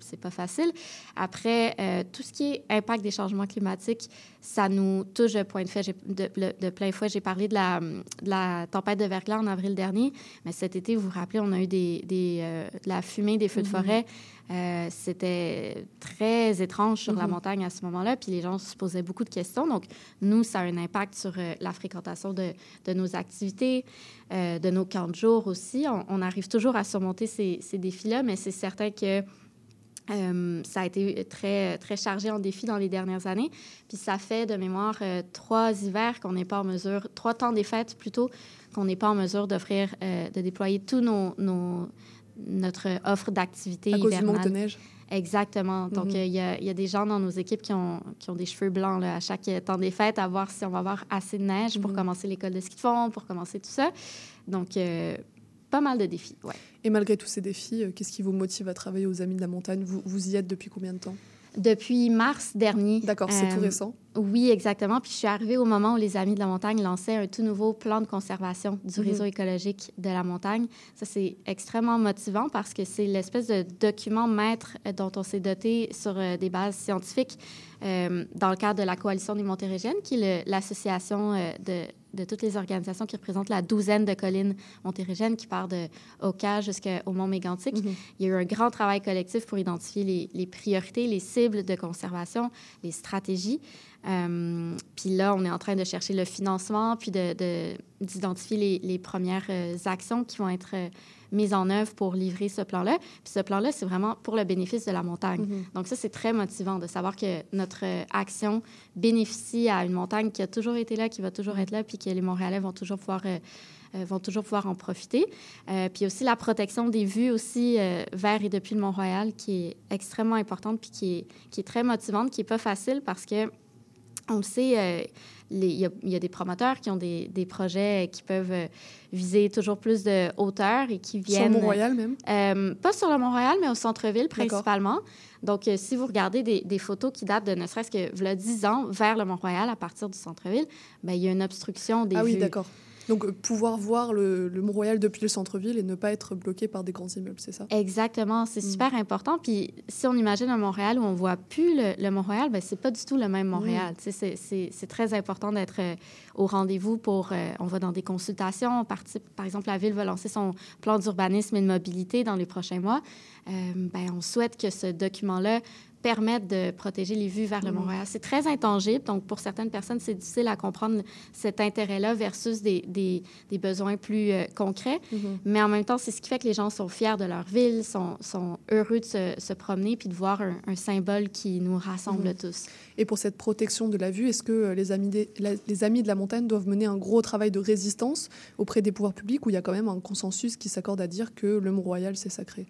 c'est pas facile. Après, tout ce qui est impact des changements climatiques, ça nous touche de, point de, fait, de, de, plein fouet. J'ai parlé de la, de la tempête de verglas en avril dernier, mais cet été, vous vous rappelez, on a eu des, des de la fumée, des feux de forêt Mhm. Euh, c'était très étrange sur la mhm. montagne à ce moment-là, puis les gens se posaient beaucoup de questions. Donc, nous, ça a un impact sur euh, la fréquentation de, de nos activités, euh, de nos camps de jour aussi. On, arrive toujours à surmonter ces, ces défis-là, mais c'est certain que ça a été très, très chargé en défis dans les dernières années. Puis ça fait de mémoire trois hivers qu'on n'est pas en mesure, trois temps des fêtes plutôt, qu'on n'est pas en mesure d'offrir, de déployer tous nos, nos, notre offre d'activité hivernale. À cause du manque de neige. Exactement. Donc, mhm. il y, a, y, a des gens dans nos équipes qui ont, qui ont des cheveux blancs là, à chaque temps des fêtes, à voir si on va avoir assez de neige pour mhm. commencer l'école de ski de fond, pour commencer tout ça. Donc, euh, pas mal de défis, ouais. Et malgré tous ces défis, euh, qu'est-ce qui vous motive à travailler aux Amis de la Montagne? Vous, vous y êtes depuis combien de temps? Depuis mars dernier. D'accord, c'est tout euh, récent. Oui, exactement. Puis je suis arrivée au moment où les Amis de la montagne lançaient un tout nouveau plan de conservation du mhm. réseau écologique de la montagne. Ça, c'est extrêmement motivant parce que c'est l'espèce de document maître dont on s'est doté sur euh, des bases scientifiques euh, dans le cadre de la Coalition des Montérégiennes, qui est l'association de de toutes les organisations qui représentent la douzaine de collines montérégiennes qui part de Oka jusqu'au Mont Mégantic. Mhm. Il y a eu un grand travail collectif pour identifier les, les priorités, les cibles de conservation, les stratégies. Euh, puis là, on est en train de chercher le financement, puis d'identifier de, les, les, premières euh, actions qui vont être euh, mises en œuvre pour livrer ce plan-là. Puis ce plan-là, c'est vraiment pour le bénéfice de la montagne. Mm-hmm. Donc ça, c'est très motivant de savoir que notre action bénéficie à une montagne qui a toujours été là, qui va toujours être là, puis que les Montréalais vont toujours pouvoir... vont toujours pouvoir en profiter. puis aussi la protection des vues aussi vers et depuis le Mont-Royal qui est extrêmement importante puis qui est, qui est très motivante, qui n'est pas facile parce que on le sait, euh, il y, a des promoteurs qui ont des, projets qui peuvent euh, viser toujours plus de hauteur et qui viennent... Sur Mont-Royal même? Euh, pas sur le Mont-Royal, mais au centre-ville principalement. Donc, si vous regardez des, photos qui datent de ne serait-ce que 10 ans vers le Mont-Royal à partir du centre-ville, ben, il y a une obstruction des ah, oui, d'accord. Donc, euh, pouvoir voir le, Mont-Royal depuis le centre-ville et ne pas être bloqué par des grands immeubles, c'est ça? Exactement. C'est mm. super important. Puis, si on imagine un Montréal où on voit plus le, Mont-Royal, ben c'est pas du tout le même Montréal. Mm. C'est très important d'être euh, au rendez-vous pour... Euh, on va dans des consultations, on participe... Par exemple, la Ville va lancer son plan d'urbanisme et de mobilité dans les prochains mois. ben, on souhaite que ce document-là permettre de protéger les vues vers le mm. Mont-Royal. C'est très intangible, donc pour certaines personnes, c'est difficile à comprendre cet intérêt-là versus des, des, des, besoins plus euh, concrets. Mm-hmm. Mais en même temps, c'est ce qui fait que les gens sont fiers de leur ville, sont, sont heureux de se, se, promener puis de voir un, un symbole qui nous rassemble mm-hmm. tous. Et pour cette protection de la vue, est-ce que euh, les amis, les amis de la montagne doivent mener un gros travail de résistance auprès des pouvoirs publics où il y a quand même un consensus qui s'accorde à dire que le Mont-Royal, c'est sacré?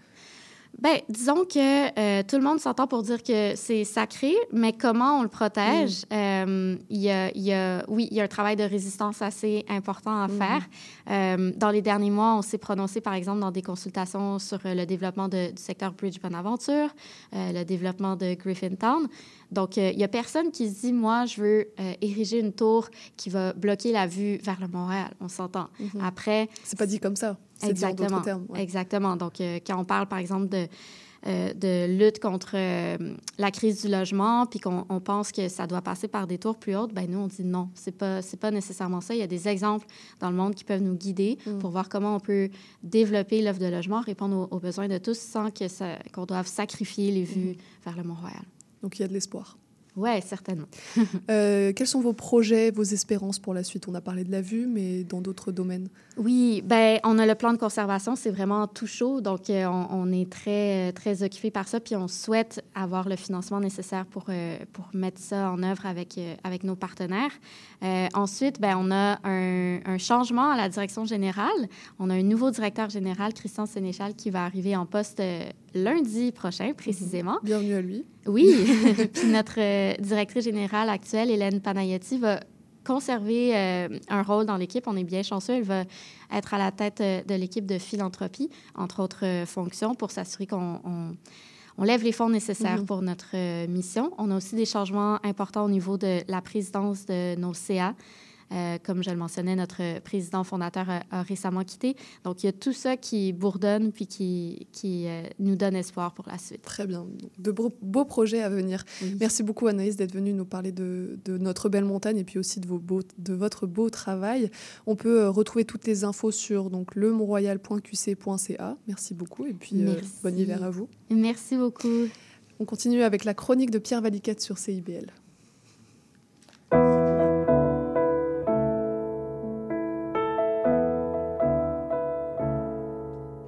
Bien, disons que euh, tout le monde s'entend pour dire que c'est sacré, mais comment on le protège? Mm. Euh, il, y a, il y a, oui, il y a un travail de résistance assez important à mm-hmm. faire. Euh, dans les derniers mois, on s'est prononcé, par exemple, dans des consultations sur le développement de, du secteur Bridge Bonaventure, le développement de Griffintown. Donc, il n'y a personne qui se dit, moi, je veux ériger une tour qui va bloquer la vue vers le Montréal. On s'entend. Mm-hmm. Après... C'est pas dit comme ça. Exactement. Termes, Exactement. Donc, euh, quand on parle, par exemple, de, euh, de lutte contre euh, la crise du logement, puis qu'on pense que ça doit passer par des tours plus hautes, ben nous, on dit non, c'est pas, c'est pas nécessairement ça. Il y a des exemples dans le monde qui peuvent nous guider mm. pour voir comment on peut développer l'offre de logement, répondre aux, besoins de tous sans que qu'on doive sacrifier les vues mm. vers le Mont-Royal. Donc, il y a de l'espoir. Oui, certainement. euh, quels sont vos projets, vos espérances pour la suite? On a parlé de la vue, mais dans d'autres domaines Oui, ben, on a le plan de conservation, c'est vraiment tout chaud, donc euh, on, est très, très occupé par ça, puis on souhaite avoir le financement nécessaire pour, euh, pour mettre ça en œuvre avec, euh, avec nos partenaires. ensuite, ben, on a un, un, changement à la direction générale. On a un nouveau directeur général, Christian Sénéchal, qui va arriver en poste lundi prochain, précisément. Bienvenue à lui. Oui. Puis notre euh, directrice générale actuelle, Hélène Panayotti, va conserver euh, un rôle dans l'équipe. On est bien chanceux. Elle va être à la tête euh, de l'équipe de philanthropie, entre autres euh, fonctions, pour s'assurer qu'on on, on lève les fonds nécessaires Mhm. pour notre euh, mission. On a aussi des changements importants au niveau de la présidence de nos CA. Euh, comme je le mentionnais, notre président fondateur a, a récemment quitté. Donc, il y a tout ça qui bourdonne puis qui, qui euh, nous donne espoir pour la suite. Très bien. Donc, De beaux, beaux projets à venir. Merci beaucoup, Anaïs, d'être venue nous parler de, de notre belle montagne et puis aussi de, vos beaux, de votre beau travail. On peut euh, retrouver toutes les infos sur donc, lemontroyal.qc.ca. Merci beaucoup et puis bon hiver à vous. Merci beaucoup. On continue avec la chronique de Pierre Valiquette sur CIBL.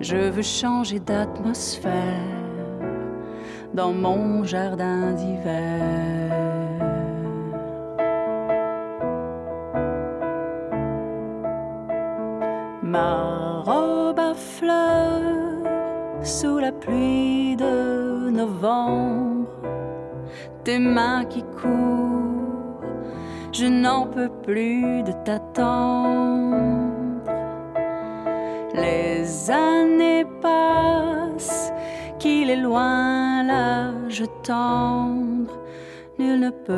Je veux changer d'atmosphère dans mon jardin d'hiver. Ma robe à fleurs sous la pluie de novembre, tes mains qui courent, je n'en peux plus de t'attendre. Les années passent, qu'il est loin l'âge tendre, nul ne peut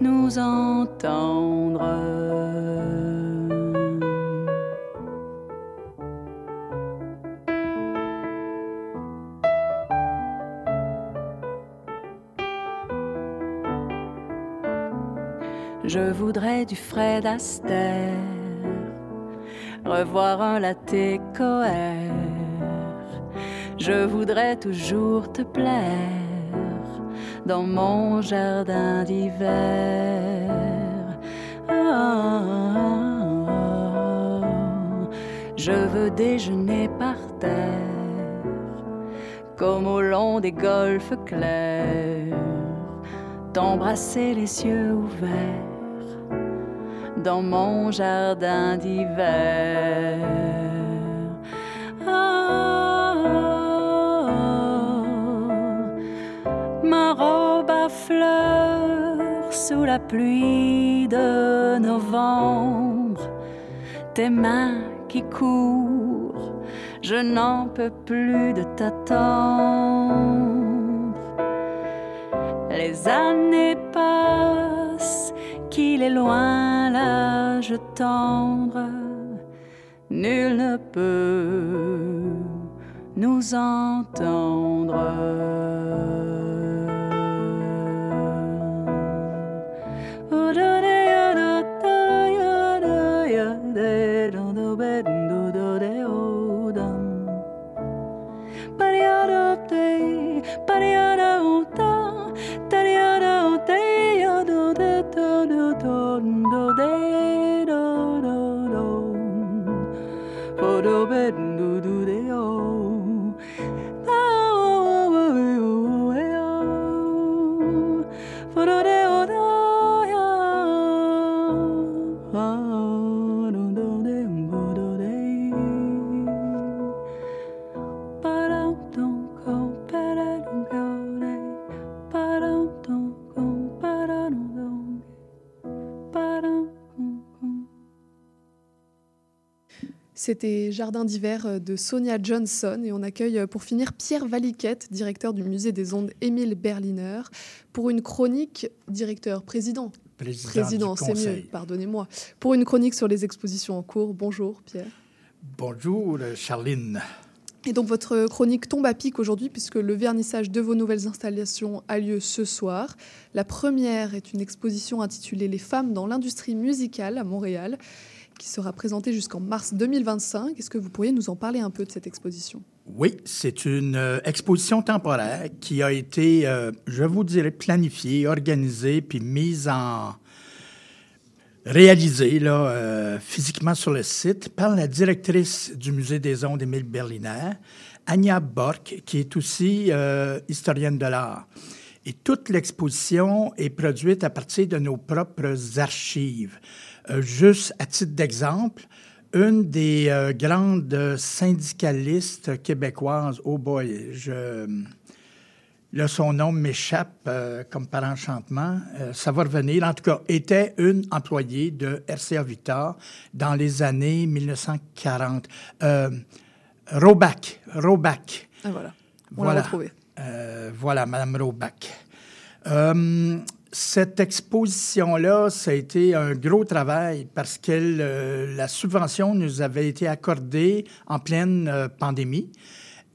nous entendre. Je voudrais du Fred Astaire revoir un latte coère. Je voudrais toujours te plaire dans mon jardin d'hiver. Ah, je veux déjeuner par terre, comme au long des golfes clairs, t'embrasser les yeux ouverts dans mon jardin d'hiver. Ah, ma robe à fleurs sous la pluie de novembre, tes mains qui courent, je n'en peux plus de t'attendre. Les années qu'il est loin l'âge tendre, nul ne peut nous entendre. C'était Jardin d'hiver de Sonia Johnson et on accueille euh, pour finir Pierre Valiquette, directeur du musée des ondes Émile Berliner, pour une chronique, directeur, président. Président c'est mieux, pardonnez-moi. Pour une chronique sur les expositions en cours. Bonjour Pierre. Bonjour, euh, Charline. Et donc votre chronique tombe à pic aujourd'hui puisque le vernissage de vos nouvelles installations a lieu ce soir. La première est une exposition intitulée Les femmes dans l'industrie musicale à Montréal. Qui sera présentée jusqu'en mars 2025. Est-ce que vous pourriez nous en parler un peu de cette exposition? Oui, c'est une euh, exposition temporaire qui a été, euh, je vous dirais, planifiée, organisée, puis mise en, réalisée là, euh, physiquement sur le site par la directrice du Musée des ondes, Émile Berliner, Anya Bork, qui est aussi euh, historienne de l'art. Et toute l'exposition est produite à partir de nos propres archives. Euh, juste à titre d'exemple, une des euh, grandes syndicalistes québécoises, oh boy, je, Là, son nom m'échappe euh, comme par enchantement. Euh, ça va revenir. En tout cas, était une employée de RCA Victor dans les années 1940. Euh, Robac. Robac. Ah, voilà. On l'a retrouvé. Euh, voilà, Madame Robac. Cette exposition-là, ça a été un gros travail parce que euh, la subvention nous avait été accordée en pleine euh, pandémie.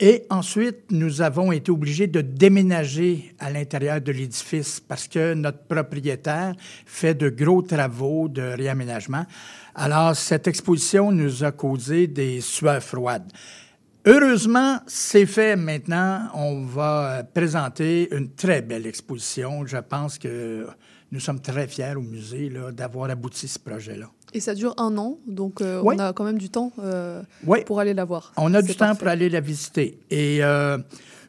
Et ensuite, nous avons été obligés de déménager à l'intérieur de l'édifice parce que notre propriétaire fait de gros travaux de réaménagement. Alors, cette exposition nous a causé des sueurs froides. Heureusement, c'est fait maintenant. On va présenter une très belle exposition. Je pense que nous sommes très fiers au musée d'avoir abouti ce projet-là. Et ça dure un an, donc euh, Oui. on a quand même du temps euh, Oui. pour aller la voir. On a du temps pour aller la visiter. Et euh,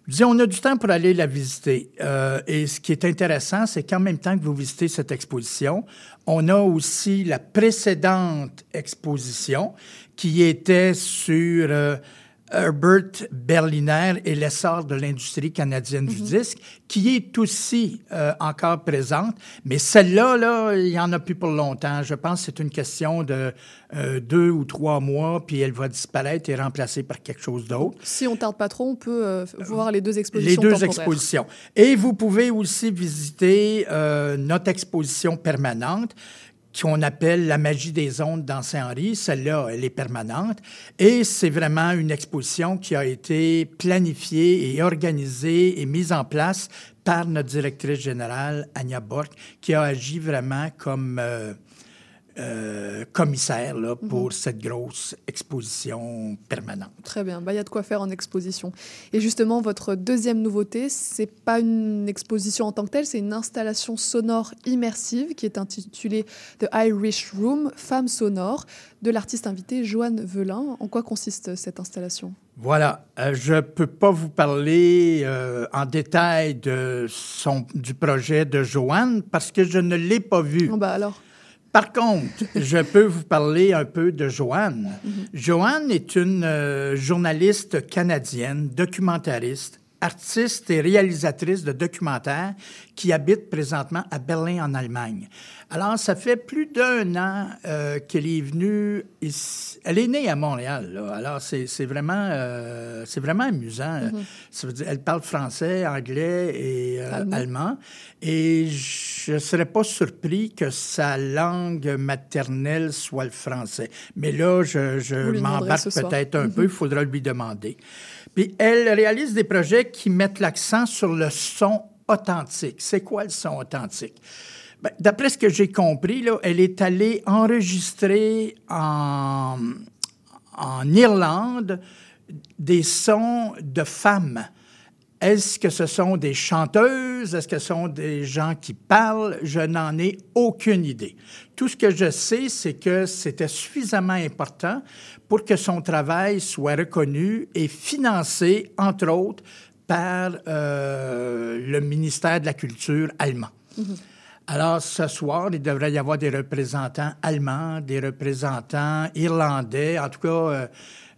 je dis, on a du temps pour aller la visiter. Euh, et ce qui est intéressant, c'est qu'en même temps que vous visitez cette exposition, on a aussi la précédente exposition qui était sur euh, Herbert Berliner et l'essor de l'industrie canadienne du disque, qui est aussi euh, encore présente. Mais celle-là, là, il n'y en a plus pour longtemps. Je pense que c'est une question de euh, deux ou trois mois, puis elle va disparaître et remplacée par quelque chose d'autre. Si on tarde pas trop, on peut euh, voir les deux Les expositions deux temporaires. expositions. Et vous pouvez aussi visiter notre exposition permanente qu'on appelle La magie des ondes dans Saint-Henri. Celle-là, elle est permanente. Et c'est vraiment une exposition qui a été planifiée et organisée et mise en place par notre directrice générale, Anya Bork, qui a agi vraiment comme euh, euh, commissaire là, pour cette grosse exposition permanente. Très bien, Bah, il y a de quoi faire en exposition. Et justement, votre deuxième nouveauté, c'est pas une exposition en tant que telle, c'est une installation sonore immersive qui est intitulée The Irish Room, Femmes sonores, de l'artiste invité Joanne Velin. En quoi consiste cette installation? Voilà, Euh, je ne peux pas vous parler euh, en détail de son, du projet de Joanne parce que je ne l'ai pas vu. Oh, bah alors Par contre, je peux vous parler un peu de Joanne. Joanne est une euh, journaliste canadienne, documentariste, artiste et réalisatrice de documentaires qui habite présentement à Berlin, en Allemagne. Alors, ça fait plus d'un an euh, qu'elle est venue ici. Elle est née à Montréal. là. Alors, c'est vraiment, euh, c'est vraiment amusant. Mhm. Ça veut dire, elle parle français, anglais et euh, Allemand. allemand. Et je ne serais pas surpris que sa langue maternelle soit le français. Mais là, je, m'embarque peut-être un Mhm. peu. Il faudra lui demander. Puis elle réalise des projets qui mettent l'accent sur le son authentique. C'est quoi le son authentique? Ben, D'après ce que j'ai compris, là, elle est allée enregistrer en, en Irlande des sons de femmes. Est-ce que ce sont des chanteuses? Est-ce que ce sont des gens qui parlent? Je n'en ai aucune idée. Tout ce que je sais, c'est que c'était suffisamment important pour que son travail soit reconnu et financé, entre autres, par euh, le ministère de la Culture allemand. Alors, ce soir, il devrait y avoir des représentants allemands, des représentants irlandais, en tout cas, euh,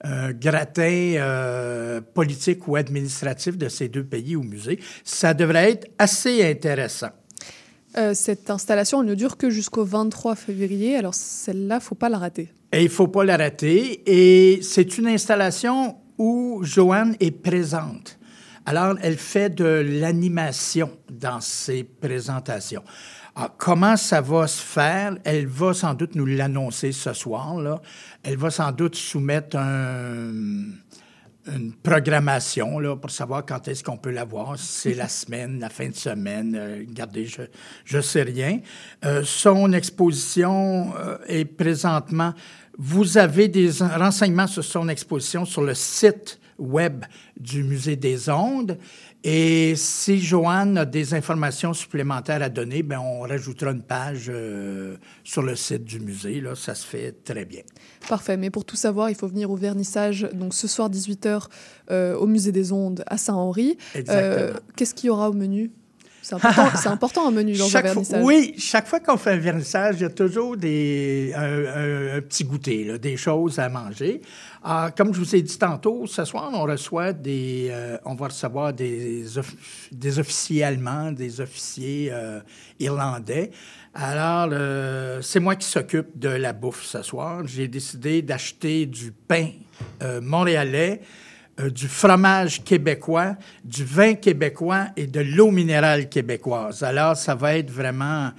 un gratin euh, politique ou administratif de ces deux pays au musée. Ça devrait être assez intéressant. Euh, Cette installation, elle ne dure que jusqu'au 23 février, alors celle-là, faut pas la rater. Et il ne faut pas la rater. Et c'est une installation où Joanne est présente. Alors, elle fait de l'animation dans ses présentations. Alors, comment ça va se faire? Elle va sans doute nous l'annoncer ce soir. Là. Elle va sans doute soumettre un, une programmation là, pour savoir quand est-ce qu'on peut la voir, si c'est la semaine, la fin de semaine. euh, regardez, je ne sais rien. Euh, son exposition euh, est présentement... Vous avez des renseignements sur son exposition sur le site web du Musée des Ondes. Et si Joanne a des informations supplémentaires à donner, ben on rajoutera une page euh, sur le site du musée. Là, ça se fait très bien. Parfait, mais pour tout savoir, il faut venir au vernissage, donc ce soir 18h au Musée des Ondes à Saint-Henri. Exactement. Qu'est-ce qu'il y aura au menu? C'est important, un menu dans chaque un vernissage. Fois, oui, chaque fois qu'on fait un vernissage, il y a toujours des, un, un, un petit goûter, là, des choses à manger. Euh, comme je vous ai dit tantôt, ce soir, on reçoit des, euh, on va recevoir des, off des officiers allemands, des officiers euh, irlandais. Alors, c'est moi qui s'occupe de la bouffe ce soir. J'ai décidé d'acheter du pain euh, montréalais euh, du fromage québécois, du vin québécois et de l'eau minérale québécoise. Alors, ça va être vraiment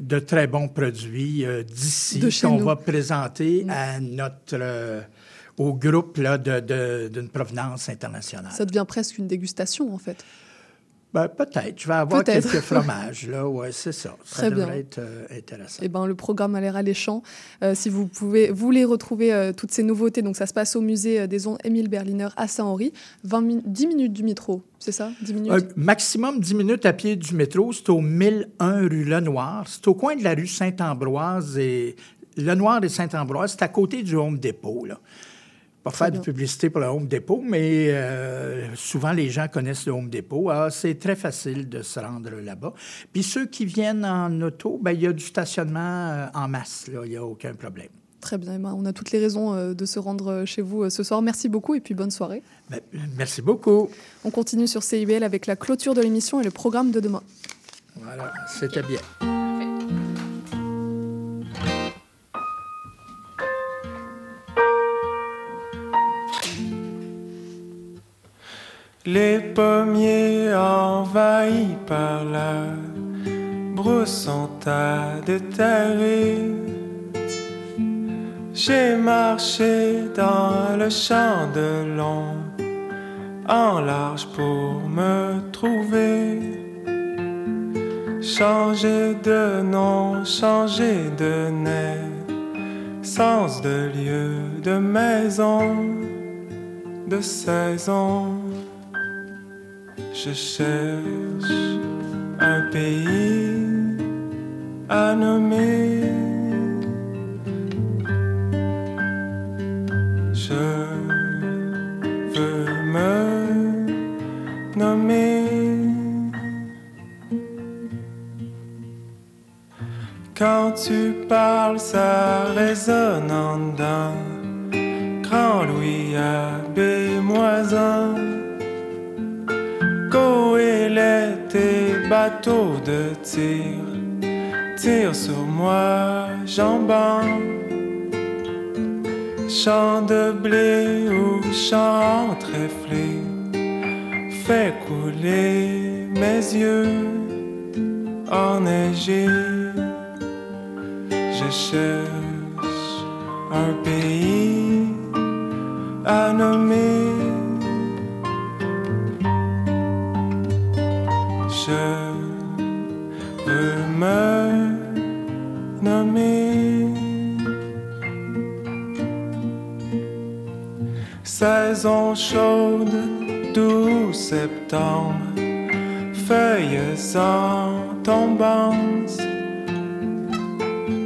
de très bons produits euh, d'ici qu'on va présenter mmh. à notre euh, au groupe là, d'une provenance internationale. Ça devient presque une dégustation, en fait. Ben, peut-être. Je vais avoir quelques fromages, là. Oui, c'est ça. Très ça bien. devrait être euh, intéressant. Eh ben, le programme a l'air alléchant. Euh, si vous pouvez, voulez retrouver euh, toutes ces nouveautés, donc ça se passe au musée des ondes Émile Berliner à Saint-Henri. 10 minutes du métro, c'est ça? 10 minutes? Maximum 10 minutes à pied du métro. C'est au 1001 rue Lenoir. C'est au coin de la rue Saint-Ambroise et Lenoir et Saint-Ambroise. C'est à côté du Home Depot, là. Pas faire de publicité pour le Home Depot, mais euh, souvent les gens connaissent le Home Depot. Alors, c'est très facile de se rendre là-bas. Puis ceux qui viennent en auto, ben, il y a du stationnement euh, en masse. là. Il n'y a aucun problème. Très bien, Emma. On a toutes les raisons euh, de se rendre chez vous ce soir. Merci beaucoup et puis bonne soirée. Ben, merci beaucoup. On continue sur CIBL avec la clôture de l'émission et le programme de demain. Voilà, c'était bien. Les pommiers envahis par la à déterrer. J'ai marché dans le champ de long, en large pour me trouver. Changer de nom, changer de nez, sens de lieu, de maison, de saison. Je cherche un pays à nommer. Je veux me nommer. Quand tu parles, ça résonne Tire sur moi, jambon. Champ de blé ou champ tréflé. Fais couler mes yeux enneigés. Je cherche un pays à nommer. Saison chaude, doux septembre, feuilles en tombance.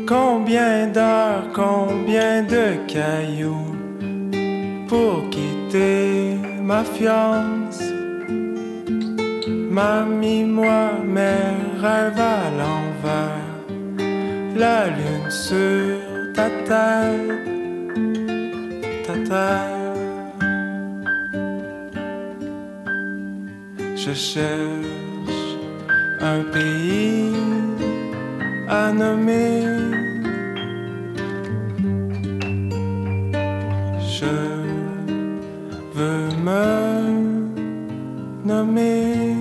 Combien d'heures, combien de cailloux pour quitter ma fiance? Mamie, moi, mes rêves à l'envers, la lune sur ta tête, ta tête. Je cherche un pays à nommer. Je veux me nommer.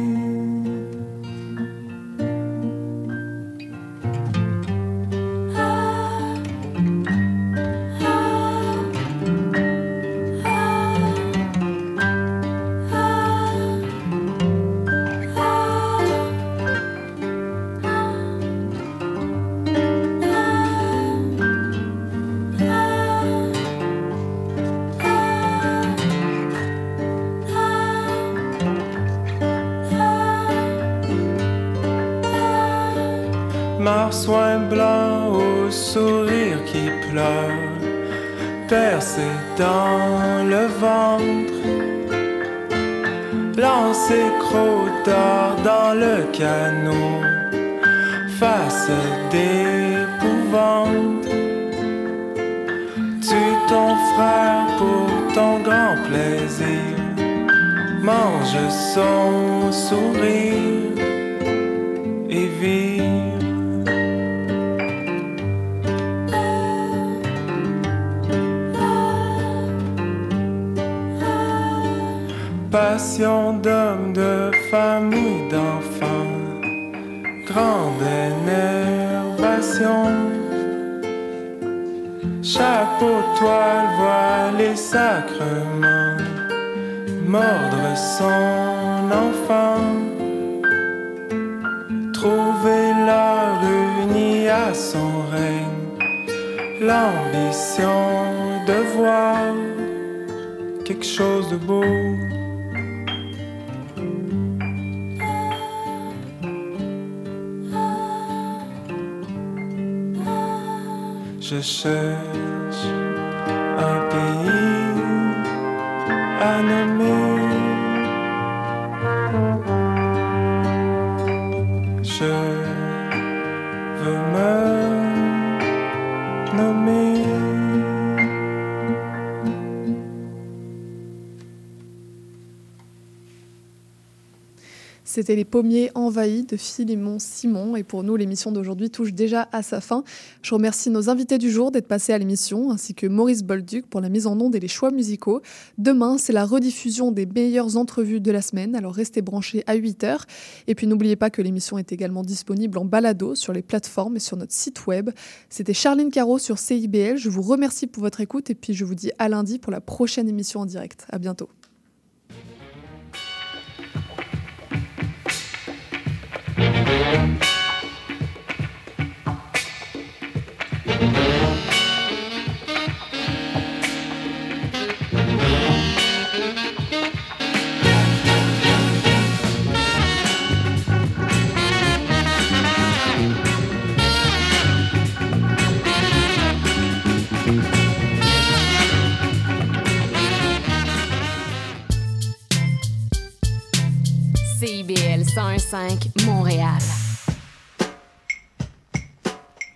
Passion d'homme, de famille, d'enfants, grande énervation. Chapeau, toile, voile et sacrement, mordre son enfant. Trouver l'heure unie à son règne, l'ambition de voir quelque chose de beau. Je C'était Les Pommiers Envahis de Philémon Simon. Et pour nous, l'émission d'aujourd'hui touche déjà à sa fin. Je remercie nos invités du jour d'être passés à l'émission, ainsi que Maurice Bolduc pour la mise en onde et les choix musicaux. Demain, c'est la rediffusion des meilleures entrevues de la semaine, alors restez branchés à 8h. Et puis n'oubliez pas que l'émission est également disponible en balado sur les plateformes et sur notre site web. C'était Charline Caro sur CIBL. Je vous remercie pour votre écoute et puis je vous dis à lundi pour la prochaine émission en direct. À bientôt. 101.5 Montréal.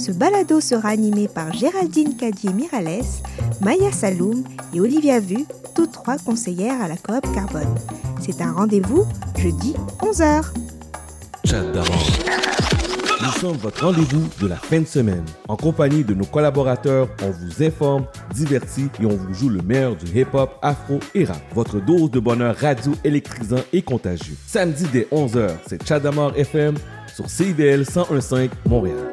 Ce balado sera animé par Géraldine Cadier-Mirales, Maya Saloum et Olivia Vu, toutes trois conseillères à la coop Carbone. C'est un rendez-vous jeudi 11h. Chat d'avance. Nous sommes votre rendez-vous de la fin de semaine. En compagnie de nos collaborateurs, on vous informe, divertit et on vous joue le meilleur du hip-hop, afro et rap. Votre dose de bonheur radio électrisant et contagieux. Samedi dès 11h, c'est Chadamar FM sur CIVL 1015 Montréal.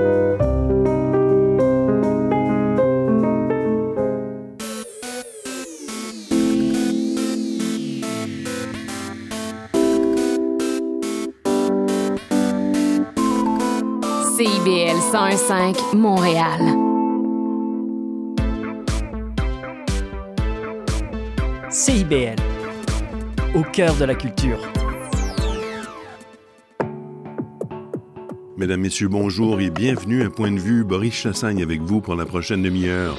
101.5 Montréal. CIBL, au cœur de la culture. Mesdames, Messieurs, bonjour et bienvenue à Point de vue. Boris Chassagne avec vous pour la prochaine demi-heure.